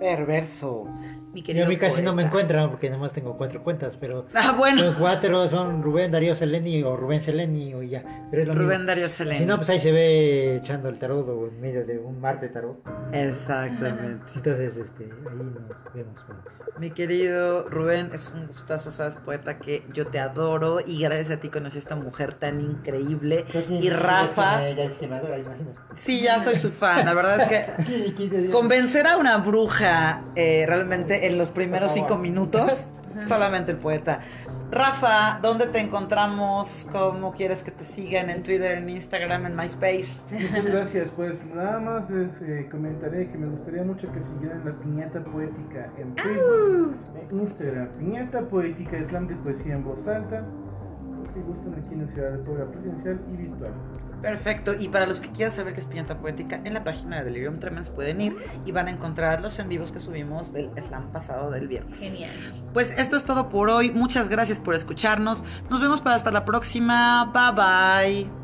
Perverso, mi Yo querido a mí casi no me encuentran porque nomás tengo cuatro cuentas, pero Ah, bueno, los cuatro son Rubén Darío Seleni o Rubén Seleni o ya. Pero es lo Rubén mismo. Darío Selene. Si no, pues ahí se ve echando el tarot o en medio de un mar de tarot. Exactamente. Entonces, este, ahí nos vemos pronto. Mi querido Rubén, es un gustazo, sabes, poeta, que yo te adoro y gracias a ti conocí a esta mujer tan increíble. Y Rafa, Ya es quemadora, imagino. sí, ya soy su fan, la verdad es que [laughs] convencer a una bruja eh, realmente en los primeros cinco minutos, [laughs] solamente el poeta. Rafa, ¿dónde te encontramos? ¿Cómo quieres que te sigan? ¿En Twitter, en Instagram, en MySpace? Muchas gracias, pues nada más les eh, comentaré que me gustaría mucho que siguieran la piñata poética en Facebook, en Instagram, piñata poética, slam de poesía en voz alta, si gustan aquí en la ciudad de Puebla presencial y virtual. Perfecto, y para los que quieran saber qué es Piñata Poética, en la página de Delirium Tremens pueden ir y van a encontrar los en vivos que subimos del slam pasado del viernes. Genial. Pues esto es todo por hoy, muchas gracias por escucharnos, nos vemos para hasta la próxima, bye bye.